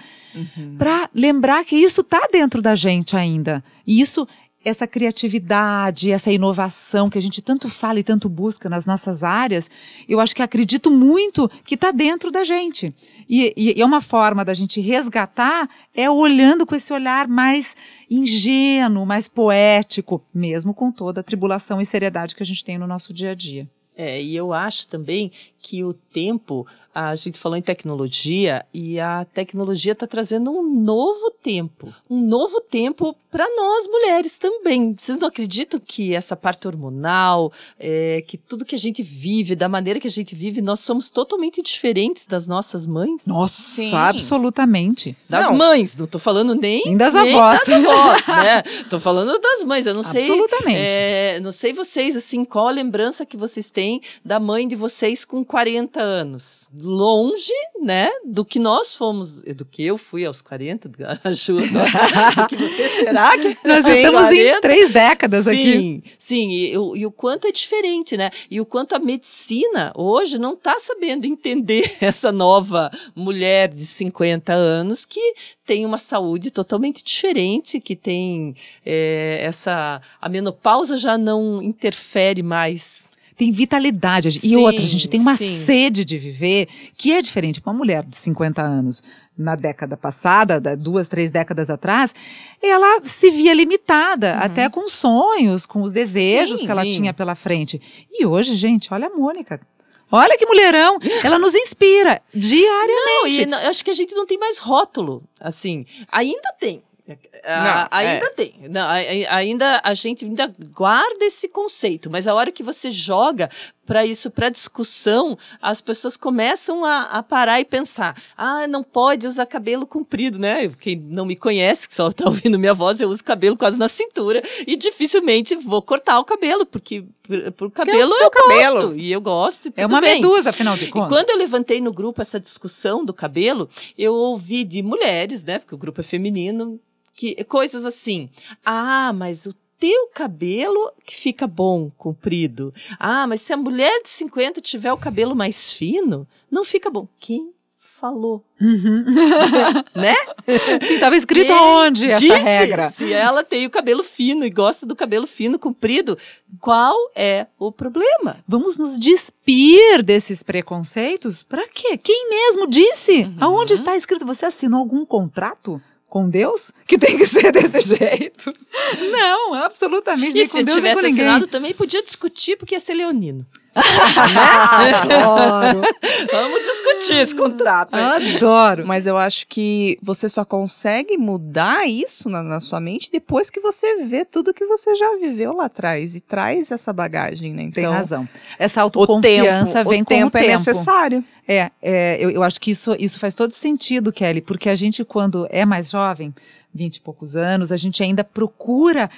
para lembrar que isso está dentro da gente ainda. E isso, essa criatividade, essa inovação que a gente tanto fala e tanto busca nas nossas áreas, eu acho que acredito muito que está dentro da gente. E, e- é uma forma da gente resgatar é olhando com esse olhar mais ingênuo, mais poético, mesmo com toda a tribulação e seriedade que a gente tem no nosso dia a dia. É, e eu acho também que o tempo, a gente falou em tecnologia, e a tecnologia está trazendo um novo tempo. Um novo tempo para nós mulheres também. Vocês não acreditam que essa parte hormonal, é, que tudo que a gente vive, da maneira que a gente vive, nós somos totalmente diferentes das nossas mães? Nossa, Sim. absolutamente. Das Não. mães, não tô falando nem, Nem das nem avós. das avós, né? Tô falando das mães, eu não sei. Absolutamente. é, não sei vocês, assim, qual a lembrança que vocês têm da mãe de vocês com 40 anos? Longe, né, do que nós fomos, do que eu fui aos 40, *laughs* ajuda, do que você será que *laughs* Nós estamos em 40? três décadas aqui. Sim, sim, e, o- e o quanto é diferente, né? E o quanto a medicina hoje não está sabendo entender *laughs* essa nova mulher de 50 anos que tem uma saúde totalmente diferente, que tem é, essa. A menopausa já não interfere mais. Tem vitalidade. E Sim, outra, a gente tem uma sim. sede de viver que é diferente. Uma mulher de 50 anos, na década passada, da- duas, três décadas atrás, ela se via limitada, até com sonhos, com os desejos Sim, que ela tinha pela frente. E hoje, gente, olha a Mônica. Olha que mulherão! *laughs* Ela nos inspira diariamente. Não, e não- eu acho que a gente não tem mais rótulo, assim. Ainda tem. Ah, Não, ainda é. tem. Não, ainda a gente ainda guarda esse conceito, mas a hora que você joga para isso, para discussão, as pessoas começam a, a, parar e pensar: ah, não pode usar cabelo comprido, né? Quem não me conhece, que só está *laughs* ouvindo minha voz, eu uso cabelo quase na cintura e dificilmente vou cortar o cabelo, porque por, por cabelo é eu cabelo. gosto e eu gosto. E é uma bem. medusa, afinal de contas. E quando eu levantei no grupo essa discussão do cabelo, eu ouvi de mulheres, né? Porque o grupo é feminino, que coisas assim. Ah, mas o teu cabelo que fica bom, comprido. Ah, mas se a mulher de 50 tiver o cabelo mais fino, não fica bom. Quem falou? Uhum. *laughs* *laughs* né? Sim, estava escrito Quem onde essa disse, regra. Se ela tem o cabelo fino e gosta do cabelo fino, comprido, qual é o problema? Vamos nos despir desses preconceitos? Para quê? Quem mesmo disse? Uhum. Aonde está escrito? Você assinou algum contrato? Com Deus que tem que *laughs* ser desse jeito. Não, absolutamente. E se Deus, tivesse assinado também podia discutir porque ia ser leonino. Adoro. *laughs* Vamos discutir esse contrato. Hein? Adoro. Mas eu acho que você só consegue mudar isso na, na, sua mente depois que você vê tudo que você já viveu lá atrás e traz essa bagagem, né? Então, Tem razão. Essa autoconfiança o tempo, vem o com tempo o tempo. é necessário. É, é eu, eu acho que isso, isso faz todo sentido, Kelly, porque a gente, quando é mais jovem, vinte e poucos anos, a gente ainda procura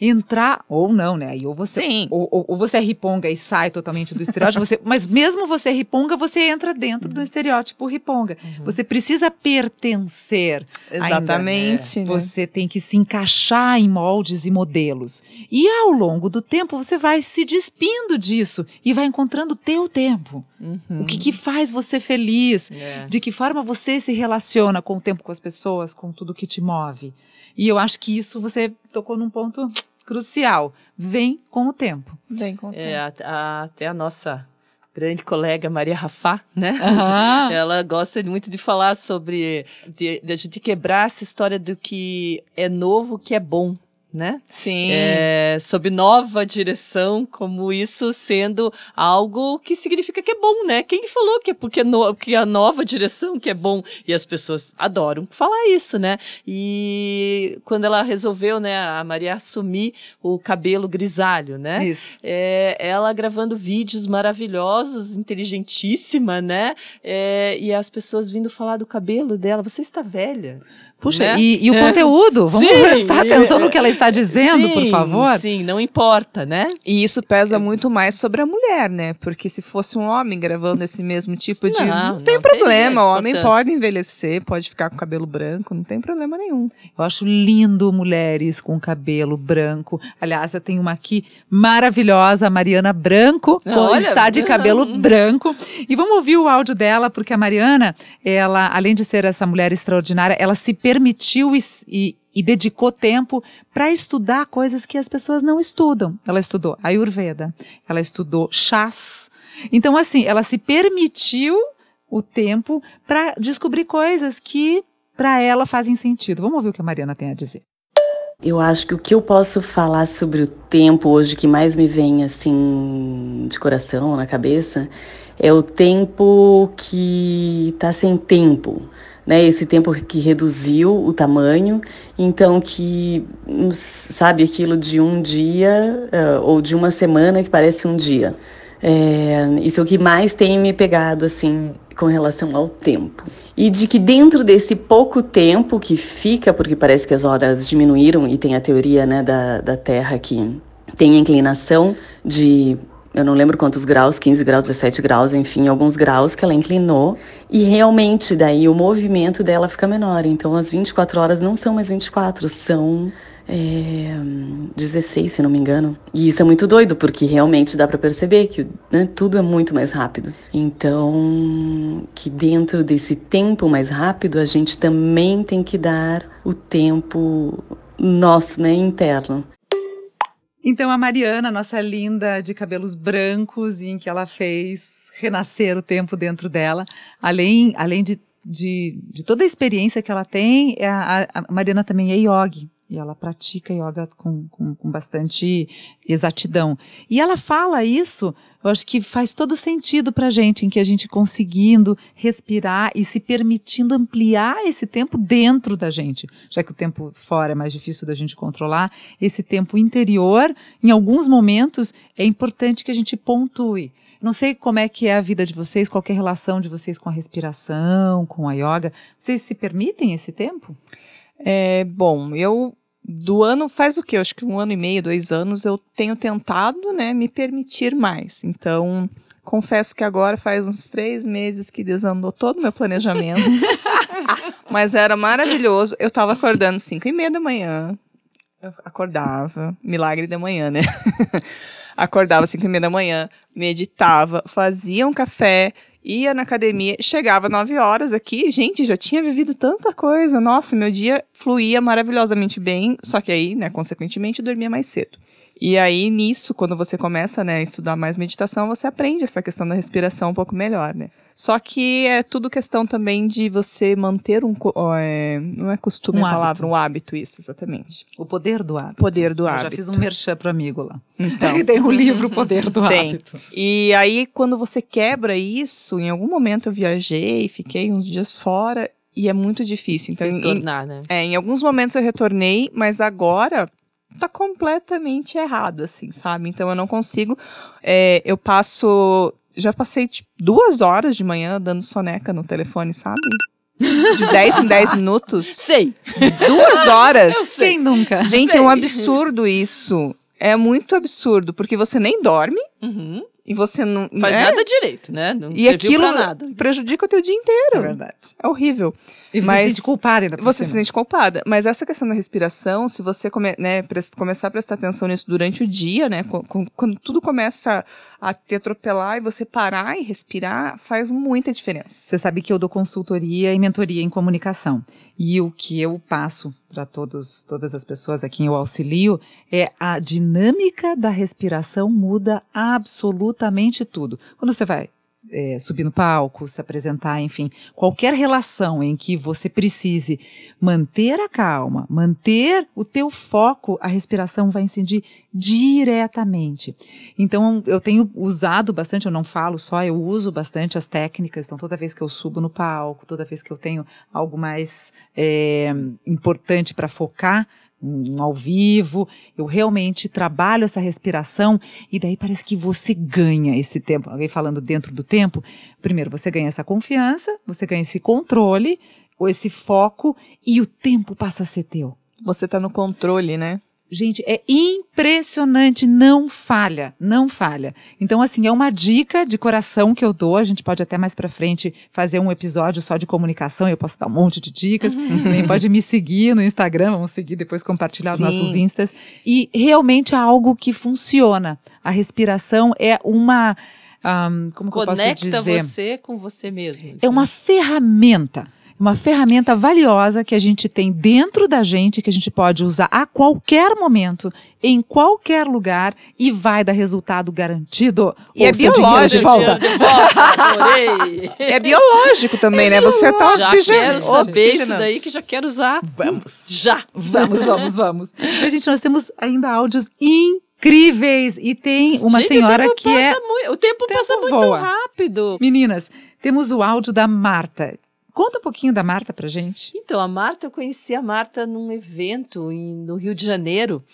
entrar, ou não, né? Aí ou você, Sim. Ou, ou, ou, você é riponga e sai totalmente do estereótipo, você, mas mesmo você é riponga, você entra dentro do estereótipo riponga. Uhum. Você precisa pertencer. Exatamente. Ainda, né? Você tem que se encaixar em moldes e modelos. E ao longo do tempo, você vai se despindo disso e vai encontrando o teu tempo. Uhum. O que, que, faz você feliz? É. De que forma você se relaciona com o tempo, com as pessoas, com tudo que te move. E eu acho que isso você tocou num ponto crucial. Vem com o tempo. Vem com o é, tempo. A, a, até a nossa grande colega Maria Rafá, né? Uhum. *laughs* Ela gosta muito de falar sobre de, de a gente quebrar essa história do que é novo, que é bom né? Sim. É, sob nova direção, como isso sendo algo que significa que é bom, né? Quem falou que é porque no, que a nova direção que é bom e as pessoas adoram falar isso, né? E quando ela resolveu, né, a Maria assumir o cabelo grisalho, né? Isso. É, ela gravando vídeos maravilhosos, inteligentíssima, né? É, e as pessoas vindo falar do cabelo dela. Você está velha. Puxa, né? e, e, o é. conteúdo? Vamos sim, prestar atenção no que ela está dizendo, sim, por favor? Sim, não importa, né? E isso pesa muito mais sobre a mulher, né? Porque se fosse um homem gravando esse mesmo tipo não, de. Não, não tem problema, o homem pode envelhecer, pode ficar com cabelo branco, não tem problema nenhum. Eu acho lindo mulheres com cabelo branco. Aliás, eu tenho uma aqui maravilhosa, a Mariana Branco, Olha, está de cabelo branco. E vamos ouvir o áudio dela, porque a Mariana, ela, além de ser essa mulher extraordinária, ela se permitiu e, e, e dedicou tempo para estudar coisas que as pessoas não estudam. Ela estudou Ayurveda, ela estudou chás. Então, assim, ela se permitiu o tempo para descobrir coisas que para ela fazem sentido. Vamos ouvir o que a Mariana tem a dizer. Eu acho que o que eu posso falar sobre o tempo hoje que mais me vem assim de coração na cabeça é o tempo que está sem tempo né? Esse tempo que reduziu o tamanho, então que sabe aquilo de um dia uh, ou de uma semana que parece um dia. É, isso é o que mais tem me pegado assim com relação ao tempo. E de que dentro desse pouco tempo que fica, porque parece que as horas diminuíram e tem a teoria né, da, da Terra que tem a inclinação de eu não lembro quantos graus, 15 graus, 17 graus, enfim, alguns graus que ela inclinou. E realmente, daí o movimento dela fica menor. Então, as 24 horas não são mais 24, são é, 16, se não me engano. E isso é muito doido, porque realmente dá para perceber que né, tudo é muito mais rápido. Então, que dentro desse tempo mais rápido, a gente também tem que dar o tempo nosso, né, interno. Então a Mariana, nossa linda de cabelos brancos, em que ela fez renascer o tempo dentro dela, além, além de, de, de toda a experiência que ela tem, é a, a Mariana também é yogi. E ela pratica yoga com, com, com, bastante exatidão. E ela fala isso, eu acho que faz todo sentido para a gente, em que a gente conseguindo respirar e se permitindo ampliar esse tempo dentro da gente, já que o tempo fora é mais difícil da gente controlar, esse tempo interior, em alguns momentos, é importante que a gente pontue. Não sei como é que é a vida de vocês, qual é a relação de vocês com a respiração, com a yoga. Vocês se permitem esse tempo? É, bom, eu do ano faz o quê? Acho que um ano e meio, dois anos, eu tenho tentado, né, me permitir mais. Então, confesso que agora faz uns três meses que desandou todo o meu planejamento. *laughs* Mas era maravilhoso. Eu tava acordando cinco e meia da manhã. Eu acordava, milagre da manhã, né? *laughs* acordava cinco e meia da manhã, meditava, fazia um café, ia na academia, chegava nove horas aqui, gente, já tinha vivido tanta coisa. Nossa, meu dia fluía maravilhosamente bem, só que aí, né, consequentemente, eu dormia mais cedo. E aí, nisso, quando você começa né, a estudar mais meditação, você aprende essa questão da respiração um pouco melhor, né? Só que é tudo questão também de você manter um. É, não é costume um a palavra, hábito. um hábito, isso, exatamente. O poder do hábito. Poder do Eu hábito. já fiz um merchan pro amigo lá. Então. *laughs* Tem um livro, O Poder do *laughs* Tem. Hábito. E aí, quando você quebra isso, em algum momento eu viajei, fiquei uns dias fora. E é muito difícil. Então, Retornar, em, né? É, em alguns momentos eu retornei, mas agora tá completamente errado, assim, sabe? Então eu não consigo. É, eu passo. Já passei tipo, duas horas de manhã dando soneca no telefone, sabe? De 10 em 10 minutos. *laughs* Sei. Duas horas. Eu sei nunca. Gente, é um absurdo isso. É muito absurdo, porque você nem dorme Uhum. E você não. Faz né? nada direito, né? Não E aquilo pra nada. prejudica o teu dia É inteiro. verdade. É horrível. E você Mas se sente culpada ainda por Você se cima. sente culpada. Mas essa questão da respiração, se você come- né, começar a prestar atenção nisso durante o dia, né? Quando tudo começa a te atropelar e você parar e respirar, faz muita diferença. Você sabe que eu dou consultoria e mentoria em comunicação. E o que eu passo para todos, todas as pessoas a quem eu auxilio é a dinâmica da respiração muda absolutamente tudo. Quando você vai é, subir no palco, se apresentar, enfim, qualquer relação em que você precise manter a calma, manter o teu foco, a respiração vai incidir diretamente. Então, eu tenho usado bastante, eu não falo só, eu uso bastante as técnicas. Então, toda vez que eu subo no palco, toda vez que eu tenho algo mais é, importante para focar, um ao vivo, eu realmente trabalho essa respiração e daí parece que você ganha esse tempo. Alguém falando dentro do tempo, primeiro você ganha essa confiança, você ganha esse controle, ou esse foco e o tempo passa a ser teu. Você tá no controle, né? Gente, é impressionante, não falha, não falha. Então, assim, é uma dica de coração que eu dou. A gente pode até mais pra frente fazer um episódio só de comunicação. Eu posso dar um monte de dicas. *laughs* Também pode me seguir no Instagram, vamos seguir depois compartilhar os Sim. nossos instas. E realmente é algo que funciona. A respiração é uma, ahm, como que eu posso Conecta dizer? você com você mesmo. É uma ferramenta. Uma ferramenta valiosa que a gente tem dentro da gente, que a gente pode usar a qualquer momento, em qualquer lugar, e vai dar resultado garantido. E é de biológico. volta. De volta, adorei. É biológico também, né? Você tá já oxigen- quero saber isso oxigenando. daí que já quero usar. Vamos. Já. Vamos, vamos, vamos. E, gente, nós temos ainda áudios incríveis. E tem uma Gente, senhora o tempo que é. passa muito, O tempo, passa muito rápido. Meninas, temos o áudio da Marta. Conta um pouquinho da Marta pra gente. Então, a Marta, eu conheci a Marta num evento em- no Rio de Janeiro,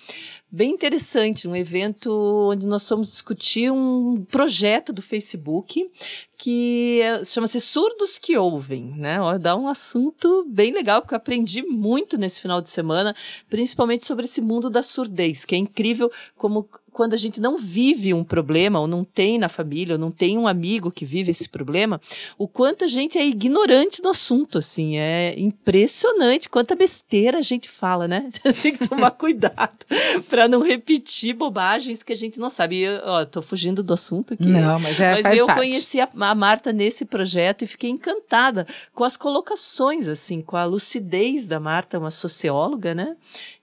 bem interessante, um evento onde nós fomos discutir um projeto do Facebook que chama-se Surdos que Ouvem, né? Dá um assunto bem legal, porque eu aprendi muito nesse final de semana, principalmente sobre esse mundo da surdez, que é incrível como quando a gente não vive um problema, ou não tem na família, ou não tem um amigo que vive esse problema, o quanto a gente é ignorante no assunto, assim, é impressionante quanta besteira a gente fala, né? *laughs* Tem que tomar *laughs* cuidado para não repetir bobagens que a gente não sabe. E Eu, ó, tô fugindo do assunto aqui. Não, mas é Mas eu parte. conheci a, a Marta nesse projeto e fiquei encantada com as colocações, assim, com a lucidez da Marta, uma socióloga, né?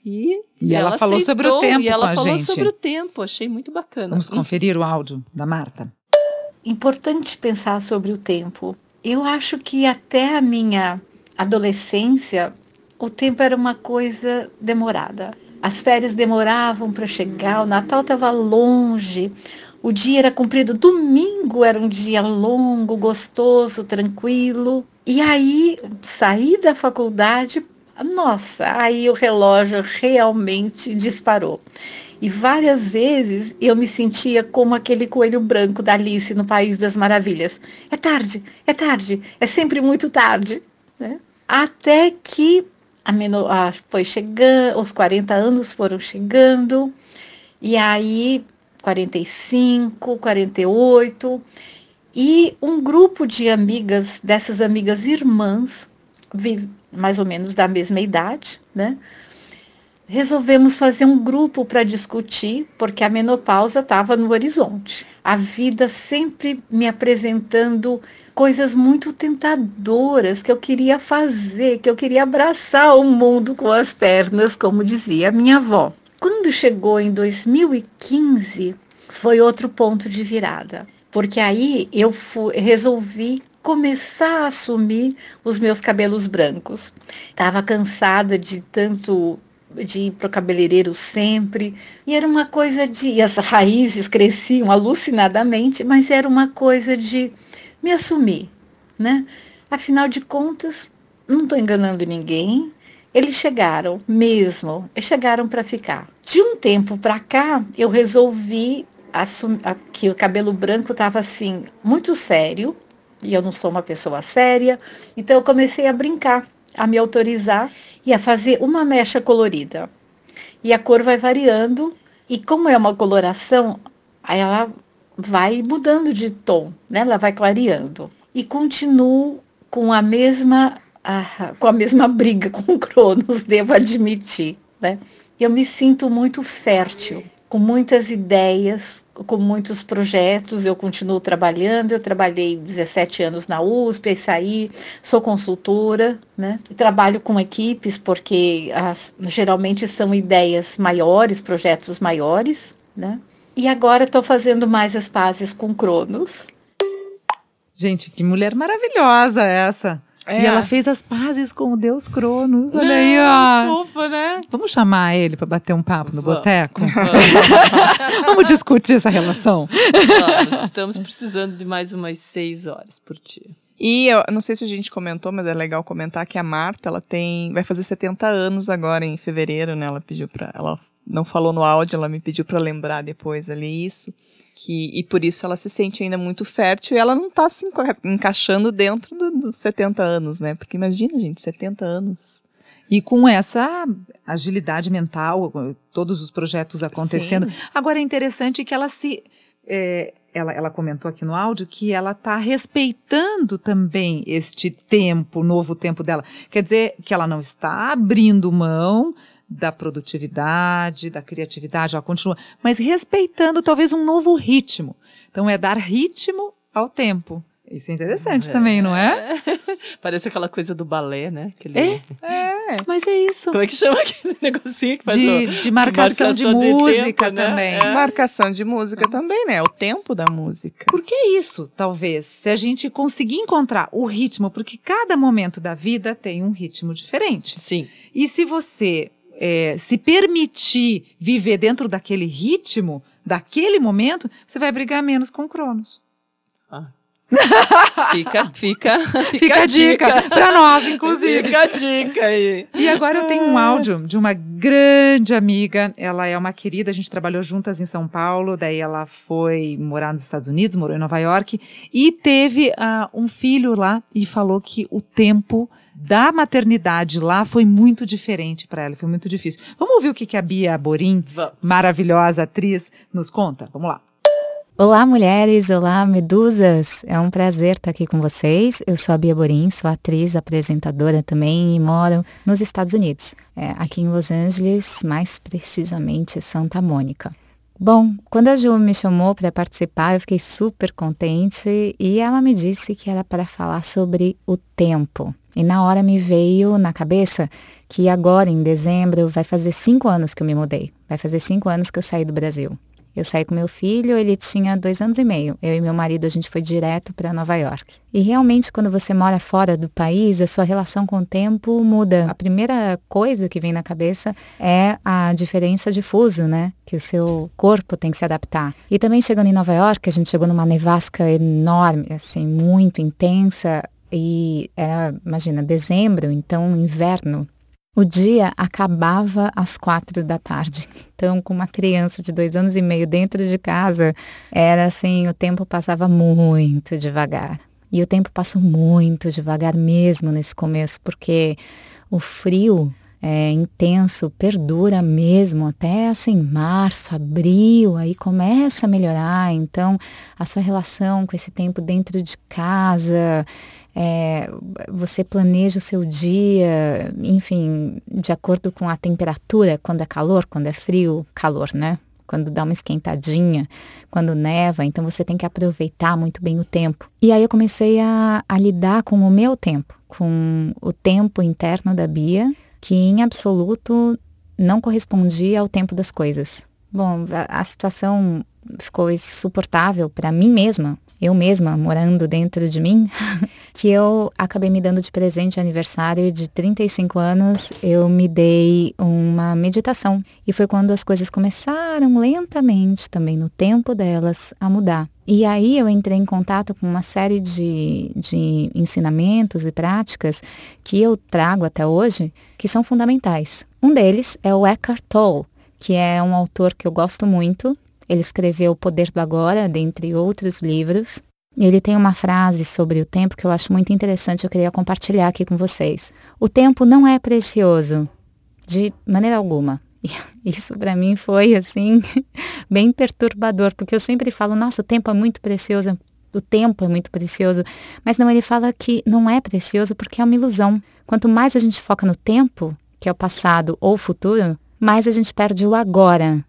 E, E ela falou sobre o aceitou, tempo E ela com a falou gente. sobre o tempo, achei muito bacana. Vamos conferir o áudio da Marta. importante pensar sobre o tempo. Eu acho que até a minha adolescência o tempo era uma coisa demorada. As férias demoravam para chegar, o Natal estava longe, o dia era comprido, domingo era um dia longo, gostoso, tranquilo. E aí, saí da faculdade, nossa, aí o relógio realmente disparou. E várias vezes eu me sentia como aquele coelho branco da Alice no País das Maravilhas. É tarde, é tarde, é sempre muito tarde. Né? Até que a menor, a, foi chegando, os 40 anos foram chegando, e aí 45, 48, e um grupo de amigas, dessas amigas irmãs, mais ou menos da mesma idade, né? resolvemos fazer um grupo para discutir, porque a menopausa estava no horizonte. A vida sempre me apresentando coisas muito tentadoras que eu queria fazer, que eu queria abraçar o mundo com as pernas, como dizia minha avó. Quando chegou em 2015, foi outro ponto de virada, porque aí eu fui, resolvi começar a assumir os meus cabelos brancos. Estava cansada de tanto de ir para o cabeleireiro sempre. E era uma coisa de. E as raízes cresciam alucinadamente, mas era uma coisa de me assumir, né? Afinal de contas, não estou enganando ninguém. Eles chegaram mesmo, chegaram para ficar. De um tempo para cá, eu resolvi assumir que o cabelo branco estava assim, muito sério, e eu não sou uma pessoa séria, então eu comecei a brincar, a me autorizar e a fazer uma mecha colorida. E a cor vai variando, e como é uma coloração, ela vai mudando de tom, né? Ela vai clareando. E continuo com a mesma a, com a mesma briga com o Cronos, *laughs* devo admitir, né? Eu me sinto muito fértil, com muitas ideias, com muitos projetos, eu continuo trabalhando, eu trabalhei 17 anos na USP, aí saí, sou consultora, né? Trabalho com equipes, porque as, geralmente são ideias maiores, projetos maiores, né? E agora estou fazendo mais as pazes com Cronos. Gente, que mulher maravilhosa essa! É. E ela fez as pazes com o Deus Cronos. Olha aí, ó. Fofa, né? Vamos chamar ele para bater um papo no boteco? *laughs* Vamos discutir essa relação? Vamos, estamos precisando de mais umas seis horas por dia. E eu não sei se a gente comentou, mas é legal comentar que a Marta, ela tem, vai fazer 70 anos agora em fevereiro, né? Ela pediu para, ela não falou no áudio, ela me pediu para lembrar depois ali isso que e por isso ela se sente ainda muito fértil e ela não está se encaixando dentro dos do 70 anos, né? Porque imagina, gente, 70 anos. E com essa agilidade mental, todos os projetos acontecendo. Sim. Agora é interessante que ela se. É, ela, ela comentou aqui no áudio que ela está respeitando também este tempo, novo tempo dela. Quer dizer que ela não está abrindo mão da produtividade, da criatividade, ela continua, mas respeitando talvez um novo ritmo. Então é dar ritmo ao tempo. Isso é interessante é. também, não é? *laughs* Parece aquela coisa do balé, né? Aquele... É, *laughs* é, mas é isso. Como é que chama *laughs* aquele negocinho que faz de, o... de marcação, de, marcação de, de música tempo, né? também. É. Marcação de música também, né? O tempo da música. Porque é isso, talvez, se a gente conseguir encontrar o ritmo, porque cada momento da vida tem um ritmo diferente. Sim. E se você é, se permitir viver dentro daquele ritmo, daquele momento, você vai brigar menos com o Cronos. Ah. *laughs* fica, fica, fica, fica a dica, dica. para nós, inclusive. Fica a dica aí. E agora eu tenho um áudio de uma grande amiga. Ela é uma querida, a gente trabalhou juntas em São Paulo, daí ela foi morar nos Estados Unidos, morou em Nova York e teve uh, um filho lá e falou que o tempo da maternidade lá foi muito diferente para ela, foi muito difícil. Vamos ouvir o que, que a Bia Borim, Vamos. maravilhosa atriz, nos conta? Vamos lá. Olá, mulheres! Olá, medusas! É um prazer estar aqui com vocês. Eu sou a Bia Borim, sou atriz, apresentadora também e moro nos Estados Unidos, é, aqui em Los Angeles, mais precisamente Santa Mônica. Bom, quando a Ju me chamou para participar, eu fiquei super contente e ela me disse que era para falar sobre o tempo. E na hora me veio na cabeça que agora, em dezembro, vai fazer cinco anos que eu me mudei. Vai fazer cinco anos que eu saí do Brasil. Eu saí com meu filho, ele tinha dois anos e meio. Eu e meu marido, a gente foi direto para Nova York. E realmente, quando você mora fora do país, a sua relação com o tempo muda. A primeira coisa que vem na cabeça é a diferença de fuso, né? Que o seu corpo tem que se adaptar. E também chegando em Nova York, a gente chegou numa nevasca enorme, assim, muito intensa. E era, imagina, dezembro, então inverno. O dia acabava às quatro da tarde. Então, com uma criança de dois anos e meio dentro de casa, era assim, o tempo passava muito devagar. E o tempo passou muito devagar mesmo nesse começo, porque o frio é, intenso perdura mesmo até assim março, abril, aí começa a melhorar. Então, a sua relação com esse tempo dentro de casa é, você planeja o seu dia, enfim, de acordo com a temperatura, quando é calor, quando é frio, calor, né? Quando dá uma esquentadinha, quando neva, então você tem que aproveitar muito bem o tempo. E aí eu comecei a, a lidar com o meu tempo, com o tempo interno da Bia, que em absoluto não correspondia ao tempo das coisas. Bom, a, a situação ficou insuportável para mim mesma, eu mesma morando dentro de mim, *laughs* que eu acabei me dando de presente de aniversário de 35 anos, eu me dei uma meditação. E foi quando as coisas começaram lentamente, também no tempo delas, a mudar. E aí eu entrei em contato com uma série de, de ensinamentos e práticas que eu trago até hoje, que são fundamentais. Um deles é o Eckhart Tolle, que é um autor que eu gosto muito, ele escreveu O Poder do Agora, dentre outros livros. Ele tem uma frase sobre o tempo que eu acho muito interessante, eu queria compartilhar aqui com vocês. O tempo não é precioso, de maneira alguma. *laughs* Isso para mim foi assim *laughs* bem perturbador, porque eu sempre falo, nossa, o tempo é muito precioso, o tempo é muito precioso, mas não ele fala que não é precioso porque é uma ilusão. Quanto mais a gente foca no tempo, que é o passado ou o futuro, mais a gente perde o agora.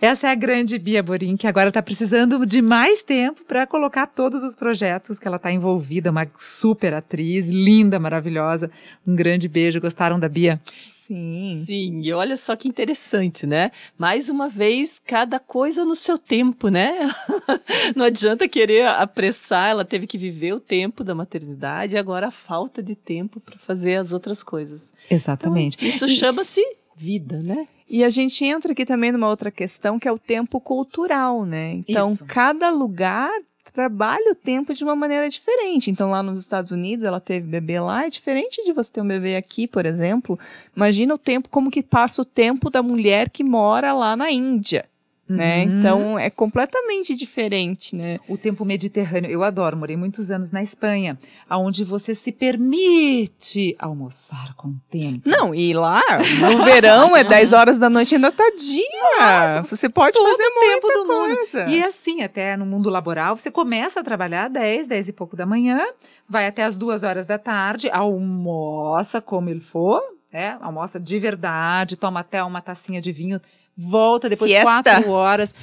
Essa é a grande Bia Borim, que agora está precisando de mais tempo para colocar todos os projetos que ela está envolvida. Uma super atriz, linda, maravilhosa. Um grande beijo. Gostaram da Bia? Sim. Sim, e olha só que interessante, né? Mais uma vez, cada coisa no seu tempo, né? *laughs* Não adianta querer apressar, ela teve que viver o tempo da maternidade e agora a falta de tempo para fazer as outras coisas. Exatamente. Então, isso chama-se vida, né? E a gente entra aqui também numa outra questão que é o tempo cultural, né? Então, Isso. cada lugar trabalha o tempo de uma maneira diferente. Então, lá nos Estados Unidos, ela teve bebê lá, é diferente de você ter um bebê aqui, por exemplo. Imagina o tempo, como que passa o tempo da mulher que mora lá na Índia né? Uhum. Então é completamente diferente, né? O tempo mediterrâneo, eu adoro, morei muitos anos na Espanha, aonde você se permite almoçar com tempo. Não, e lá no verão é *laughs* 10 horas da noite ainda tá dia. Nossa, você pode fazer o tempo do coisa. mundo. E assim, até no mundo laboral, você começa a trabalhar 10, 10 e pouco da manhã, vai até as 2 horas da tarde, almoça como ele for, é, almoça de verdade, toma até uma tacinha de vinho volta depois de quatro horas.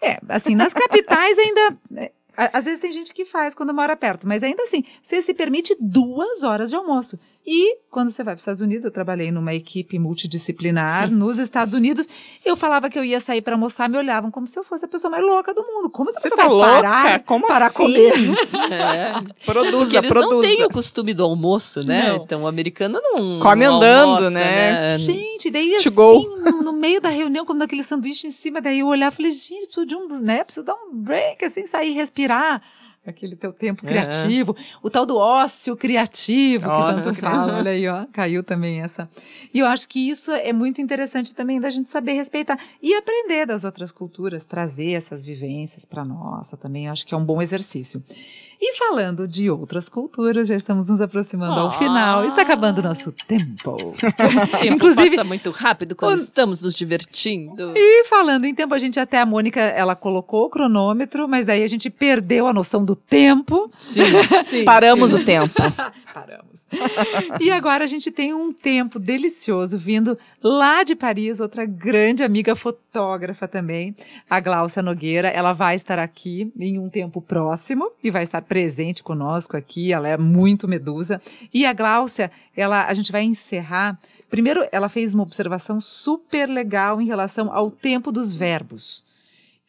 É, assim, nas capitais ainda. É, às vezes tem gente que faz quando mora perto, mas ainda assim, você se permite duas horas de almoço. E quando você vai para os Estados Unidos, eu trabalhei numa equipe multidisciplinar nos Estados Unidos, eu falava que eu ia sair para almoçar, me olhavam como se eu fosse a pessoa mais louca do mundo. Como essa pessoa tá vai louca? parar como para assim? comer? *laughs* É. Produza, Porque eles produza. não têm o costume do almoço, né? Não. Então o americano não Come não andando, almoça, né? Gente, daí assim, no, no meio da reunião, como daquele sanduíche em cima, daí eu olhava e falei, gente, preciso de um, né, preciso dar um break, assim, sair, respirar. Aquele teu tempo É. criativo, o tal do ócio criativo, Ócio que tanto fala, olha aí, ó, caiu também essa. E eu acho que isso é muito interessante também da gente saber respeitar e aprender das outras culturas, trazer essas vivências para nossa também, eu acho que é um bom exercício. E falando de outras culturas, já estamos nos aproximando ao final, está acabando o nosso tempo. *laughs* O tempo Inclusive- passa muito rápido quando o- estamos nos divertindo. E falando em tempo, a gente até a Mônica, ela colocou o cronômetro, mas daí a gente perdeu a noção do tempo. Sim, sim. *laughs* Paramos sim. o tempo. *laughs* Paramos. *laughs* e agora a gente tem um tempo delicioso vindo lá de Paris, outra grande amiga fotógrafa também, a Glaucia Nogueira. Ela vai estar aqui em um tempo próximo e vai estar presente conosco aqui. Ela é muito medusa. E a Glaucia, ela, a gente vai encerrar. Primeiro, ela fez uma observação super legal em relação ao tempo dos verbos.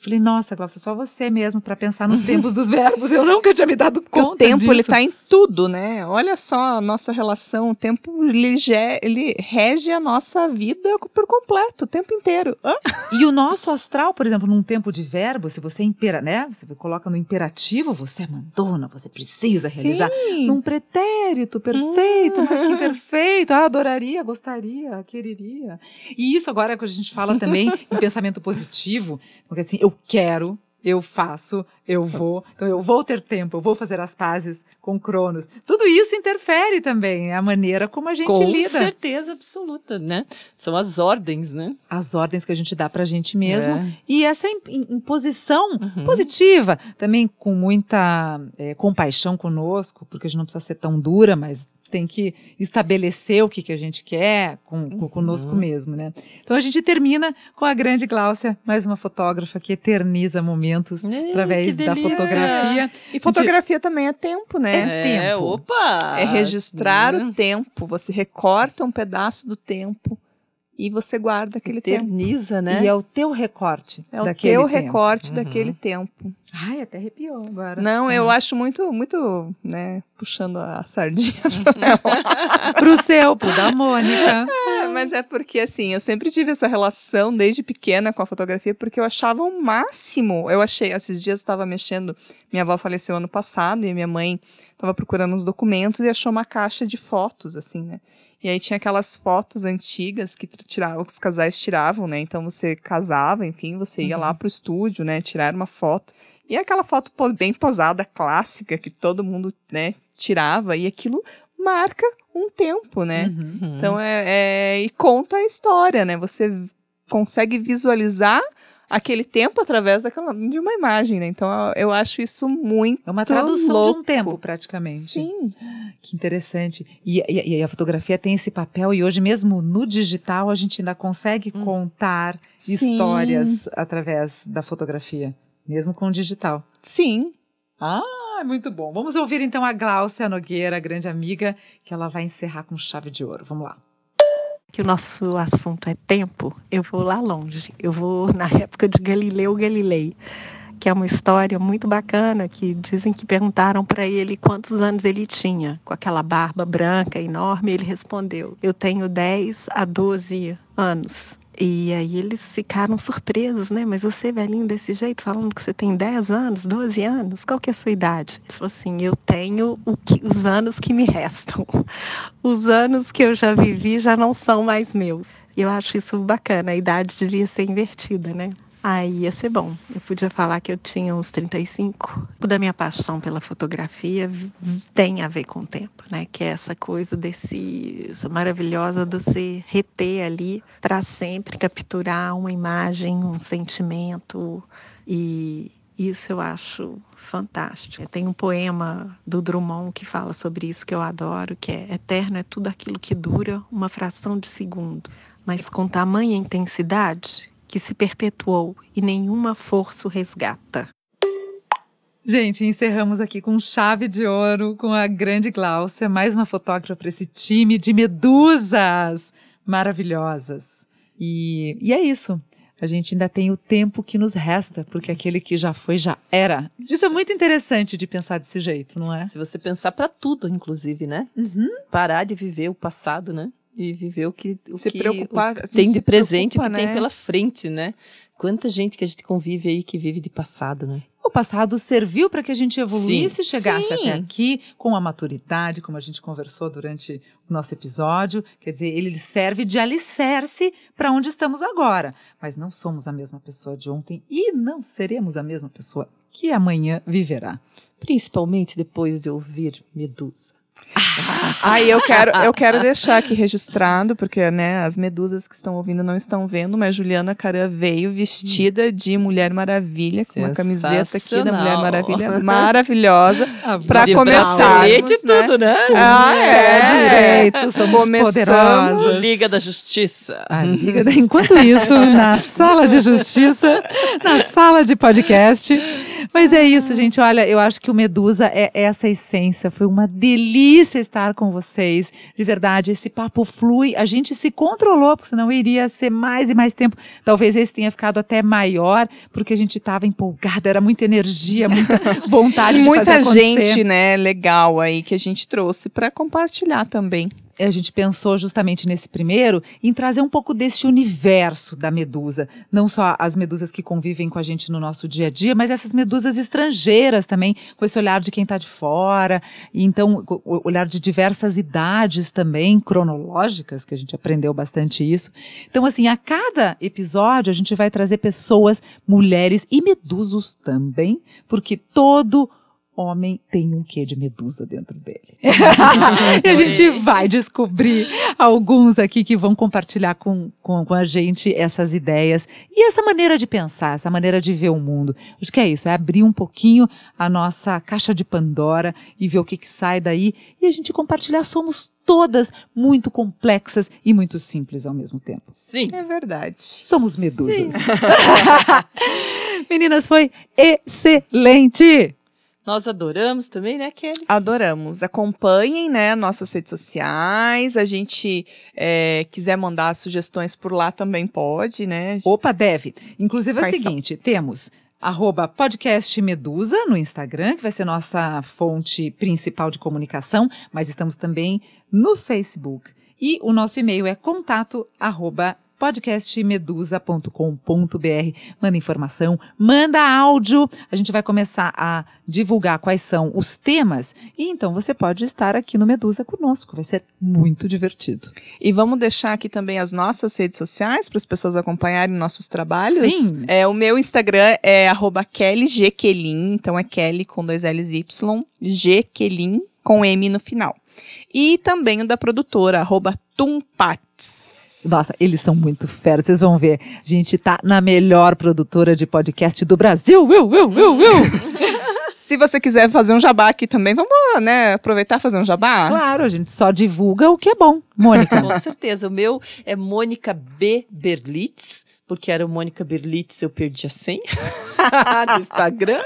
Falei, nossa, Glaucia, só você mesmo para pensar nos tempos dos verbos. Eu nunca tinha me dado *laughs* conta. o tempo disso. ele tá em tudo, né? Olha só a nossa relação. O tempo ele, ele rege a nossa vida por completo, o tempo inteiro. Hã? E o nosso astral, por exemplo, num tempo de verbo, se você impera, né? Você coloca no imperativo, você é mandona, você precisa realizar. Sim. Num pretérito perfeito, mas que perfeito. Ah, adoraria, gostaria, quereria. E isso agora que a gente fala também em pensamento positivo, porque assim, eu quero, eu faço, eu vou. Então eu vou ter tempo, eu vou fazer as pazes com Cronos. Tudo isso interfere também, é a maneira como a gente Com lida. certeza absoluta, né? São as ordens, né? As ordens que a gente dá pra gente mesmo. É. E essa im- im- imposição Uhum. positiva, também com muita eh, compaixão conosco, porque a gente não precisa ser tão dura, mas tem que estabelecer o que, que a gente quer com, com- conosco Uhum. mesmo, né? Então a gente termina com a grande Gláucia, mais uma fotógrafa que eterniza momentos Ei, através da fotografia. E fotografia também é tempo, né? É tempo. opa! É registrar Né? o tempo. Você recorta um pedaço do tempo e você guarda aquele tempo. Eterniza, né? E é o teu recorte É o daquele teu tempo. recorte Uhum. daquele tempo. Ai, até arrepiou agora. Não, eu Uhum. acho muito, muito, né, puxando a sardinha. *laughs* Pro seu, pro da Mônica. É, mas é porque, assim, eu sempre tive essa relação desde pequena com a fotografia, porque eu achava o máximo. Eu achei, esses dias eu estava mexendo, minha avó faleceu ano passado, e minha mãe estava procurando uns documentos e achou uma caixa de fotos, assim, né? E aí tinha aquelas fotos antigas que tiravam, que os casais tiravam, né? Então você casava, enfim, você ia lá pro estúdio, né? Tirar uma foto. E aquela foto bem posada, clássica, que todo mundo, né, tirava, e aquilo marca um tempo, né? Uhum. Então é, é- e conta a história, né? Você consegue visualizar aquele tempo através daquela, de uma imagem, né? Então eu, acho isso muito É uma tradução louco. de um tempo, praticamente. Sim. Que interessante. E, e- e a fotografia tem esse papel, e hoje mesmo no digital a gente ainda consegue contar Sim. histórias através da fotografia, mesmo com o digital. Sim. Ah, muito bom. Vamos ouvir então a Gláucia Nogueira, grande amiga, que ela vai encerrar com chave de ouro. Vamos lá. Que o nosso assunto é tempo, eu vou lá longe. Eu vou na *laughs* época de Galileu Galilei, que é uma história muito bacana que dizem que perguntaram para ele quantos anos ele tinha, com aquela barba branca enorme, ele respondeu: "Eu tenho 10 a 12 anos". E aí eles ficaram surpresos, né? Mas você, velhinho, desse jeito, falando que você tem 10 anos, 12 anos, qual que é a sua idade? Ele falou assim, eu tenho que, os anos que me restam. *laughs* Os anos que eu já vivi já não são mais meus. E eu acho isso bacana, a idade devia ser invertida, né? Aí ia ser bom. Eu podia falar que eu tinha uns 35. O da minha paixão pela fotografia tem a ver com o tempo, né? Que é essa coisa desse essa maravilhosa de você reter ali para sempre capturar uma imagem, um sentimento e isso eu acho fantástico. Tem um poema do Drummond que fala sobre isso que eu adoro, que é eterno é tudo aquilo que dura uma fração de segundo, mas com tamanha intensidade que se perpetuou e nenhuma força o resgata. Gente, encerramos aqui com chave de ouro com a grande Gláucia, mais uma fotógrafa para esse time de medusas maravilhosas. E, e é isso. A gente ainda tem o tempo que nos resta, porque aquele que já foi já era. Isso é muito interessante de pensar desse jeito, não é? Se você pensar pra tudo, inclusive, né? Uhum. Parar de viver o passado, né? E viver o que, o Se que preocupar, o tem de se presente, o que preocupa, tem né? pela frente, né? Quanta gente que a gente convive aí que vive de passado, né? O passado serviu para que a gente evoluísse e Sim. chegasse Sim. até aqui com a maturidade, como a gente conversou durante o nosso episódio. Quer dizer, ele serve de alicerce para onde estamos agora. Mas não somos a mesma pessoa de ontem e não seremos a mesma pessoa que amanhã viverá. Principalmente depois de ouvir Medusa. *laughs* Aí eu quero, eu quero deixar aqui registrado, porque né, as medusas que estão ouvindo não estão vendo, mas Juliana Caran veio vestida de Mulher Maravilha, com uma camiseta aqui da Mulher. Maravilha, maravilhosa. *laughs* Pra De começar, bracelete e tudo, né? Ah, é, direito, somos Começamos. poderosas. Liga da Justiça. Liga da- Enquanto isso, na sala de justiça, na sala de podcast, Mas é isso, gente. Olha, eu acho que o Medusa é essa essência. Foi uma delícia estar com vocês. De verdade, esse papo flui. A gente se controlou, porque senão iria ser mais e mais tempo. Talvez esse tenha ficado até maior, porque a gente estava empolgada, era muita energia, muita *laughs* vontade de Muita fazer acontecer. gente, né, legal aí que a gente trouxe para compartilhar também. A gente pensou justamente nesse primeiro em trazer um pouco desse universo da medusa. Não só as medusas que convivem com a gente no nosso dia a dia, mas essas medusas estrangeiras também, com esse olhar de quem está de fora. E então, olhar de diversas idades também, cronológicas, que a gente aprendeu bastante isso. Então, assim, a cada episódio a gente vai trazer pessoas, mulheres e medusos também, porque todo homem tem um quê de medusa dentro dele. *laughs* e a gente vai descobrir alguns aqui que vão compartilhar com, com, com, a gente essas ideias e essa maneira de pensar, essa maneira de ver o mundo. Acho que é isso, é abrir um pouquinho a nossa caixa de Pandora e ver o que, que sai daí e a gente compartilhar. Somos todas muito complexas e muito simples ao mesmo tempo. Sim. É verdade. Somos medusas. *laughs* *laughs* Meninas, foi excelente! Nós adoramos também, né, Kelly? Adoramos. Acompanhem, né, nossas redes sociais. A gente é, quiser mandar sugestões por lá também pode, né? Opa, deve. Inclusive é o seguinte, temos arroba podcast Medusa no Instagram, que vai ser nossa fonte principal de comunicação, mas estamos também no Facebook. E o nosso e-mail é contato arroba podcastmedusa.com.br. Manda informação, manda áudio. A gente vai começar a divulgar quais são os temas e então você pode estar aqui no Medusa conosco. Vai ser muito divertido. E vamos deixar aqui também as nossas redes sociais para as pessoas acompanharem nossos trabalhos. Sim. É, o meu Instagram é arroba kellygkelin, então é Kelly com dois L's Y, Gkelin com M no final. E também o da produtora, arroba Tumpats. Nossa, eles são muito feros. Vocês vão ver. A gente tá na melhor produtora de podcast do Brasil. Eu, eu, eu, eu. Se você quiser fazer um jabá aqui também, vamos né, aproveitar e fazer um jabá? Claro, a gente só divulga o que é bom. Mônica. Com certeza. O meu é Mônica B. Berlitz, porque era o Mônica Berlitz, eu perdi a senha *laughs* no Instagram.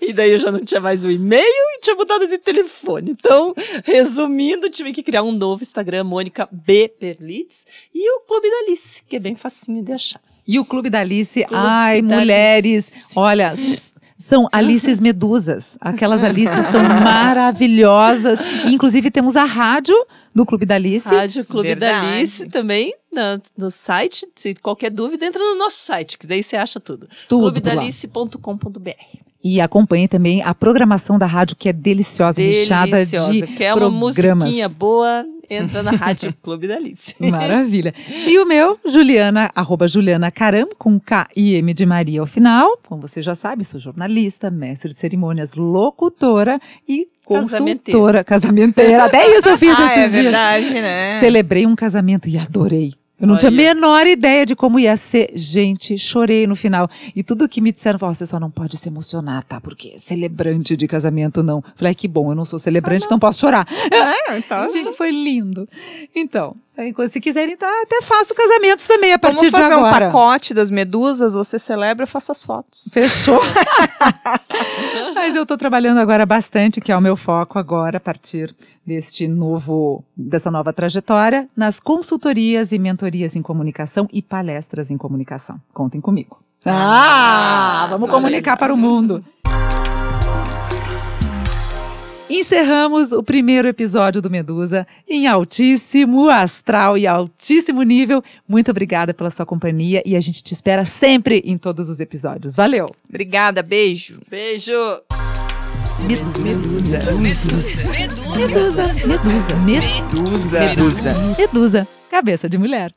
E daí eu já não tinha mais o e-mail e tinha mudado de telefone. Então, resumindo, tive que criar um novo Instagram, Mônica B. Berlitz, e o Clube da Alice, que é bem facinho de achar. E o Clube da Alice, Clube ai, da mulheres, Alice. olha, *laughs* são Alices Medusas. Aquelas *laughs* Alices são maravilhosas. E, inclusive, temos a rádio do Clube da Alice. Rádio Clube da Verdade. Alice também na- no site. Se qualquer dúvida, entra no nosso site, que daí você acha tudo. Tudo. Clubedalice.com.br. E acompanhe também a programação da rádio, que é deliciosa, recheada Deliciosa. de Quer uma programas. musiquinha boa, entra na Rádio Clube da Alice. *laughs* Maravilha. E o meu, Juliana, arroba Juliana Caram, com K e M de Maria ao final. Como você já sabe, sou jornalista, mestre de cerimônias, locutora e consultora. Casamenteira. Até isso eu fiz *laughs* Ah, é esses dias. verdade, né? Celebrei um casamento e adorei. Eu não tinha a menor ideia de como ia ser. Gente, chorei no final. E tudo que me disseram, falou, você só não pode se emocionar, tá? Porque celebrante de casamento não. Falei, que bom, eu não sou celebrante, então posso chorar. É, então, *laughs* Gente, foi lindo. Então, se quiserem, tá, até faço casamentos também a partir vamos fazer de um agora. pacote das medusas, você celebra, eu faço as fotos. Fechou. *laughs* Mas eu tô trabalhando agora bastante, que é o meu foco agora, a partir deste novo, dessa nova trajetória, nas consultorias e mentorias em comunicação e palestras em comunicação. Contem comigo. Ah, vamos comunicar para o mundo. Encerramos o primeiro episódio do Medusa em altíssimo astral e altíssimo nível. Muito obrigada pela sua companhia e a gente te espera sempre em todos os episódios. Valeu! Obrigada, beijo. Beijo! Medusa. Medusa. Medusa. Medusa. Medusa. Medusa. Medusa. Cabeça de mulher.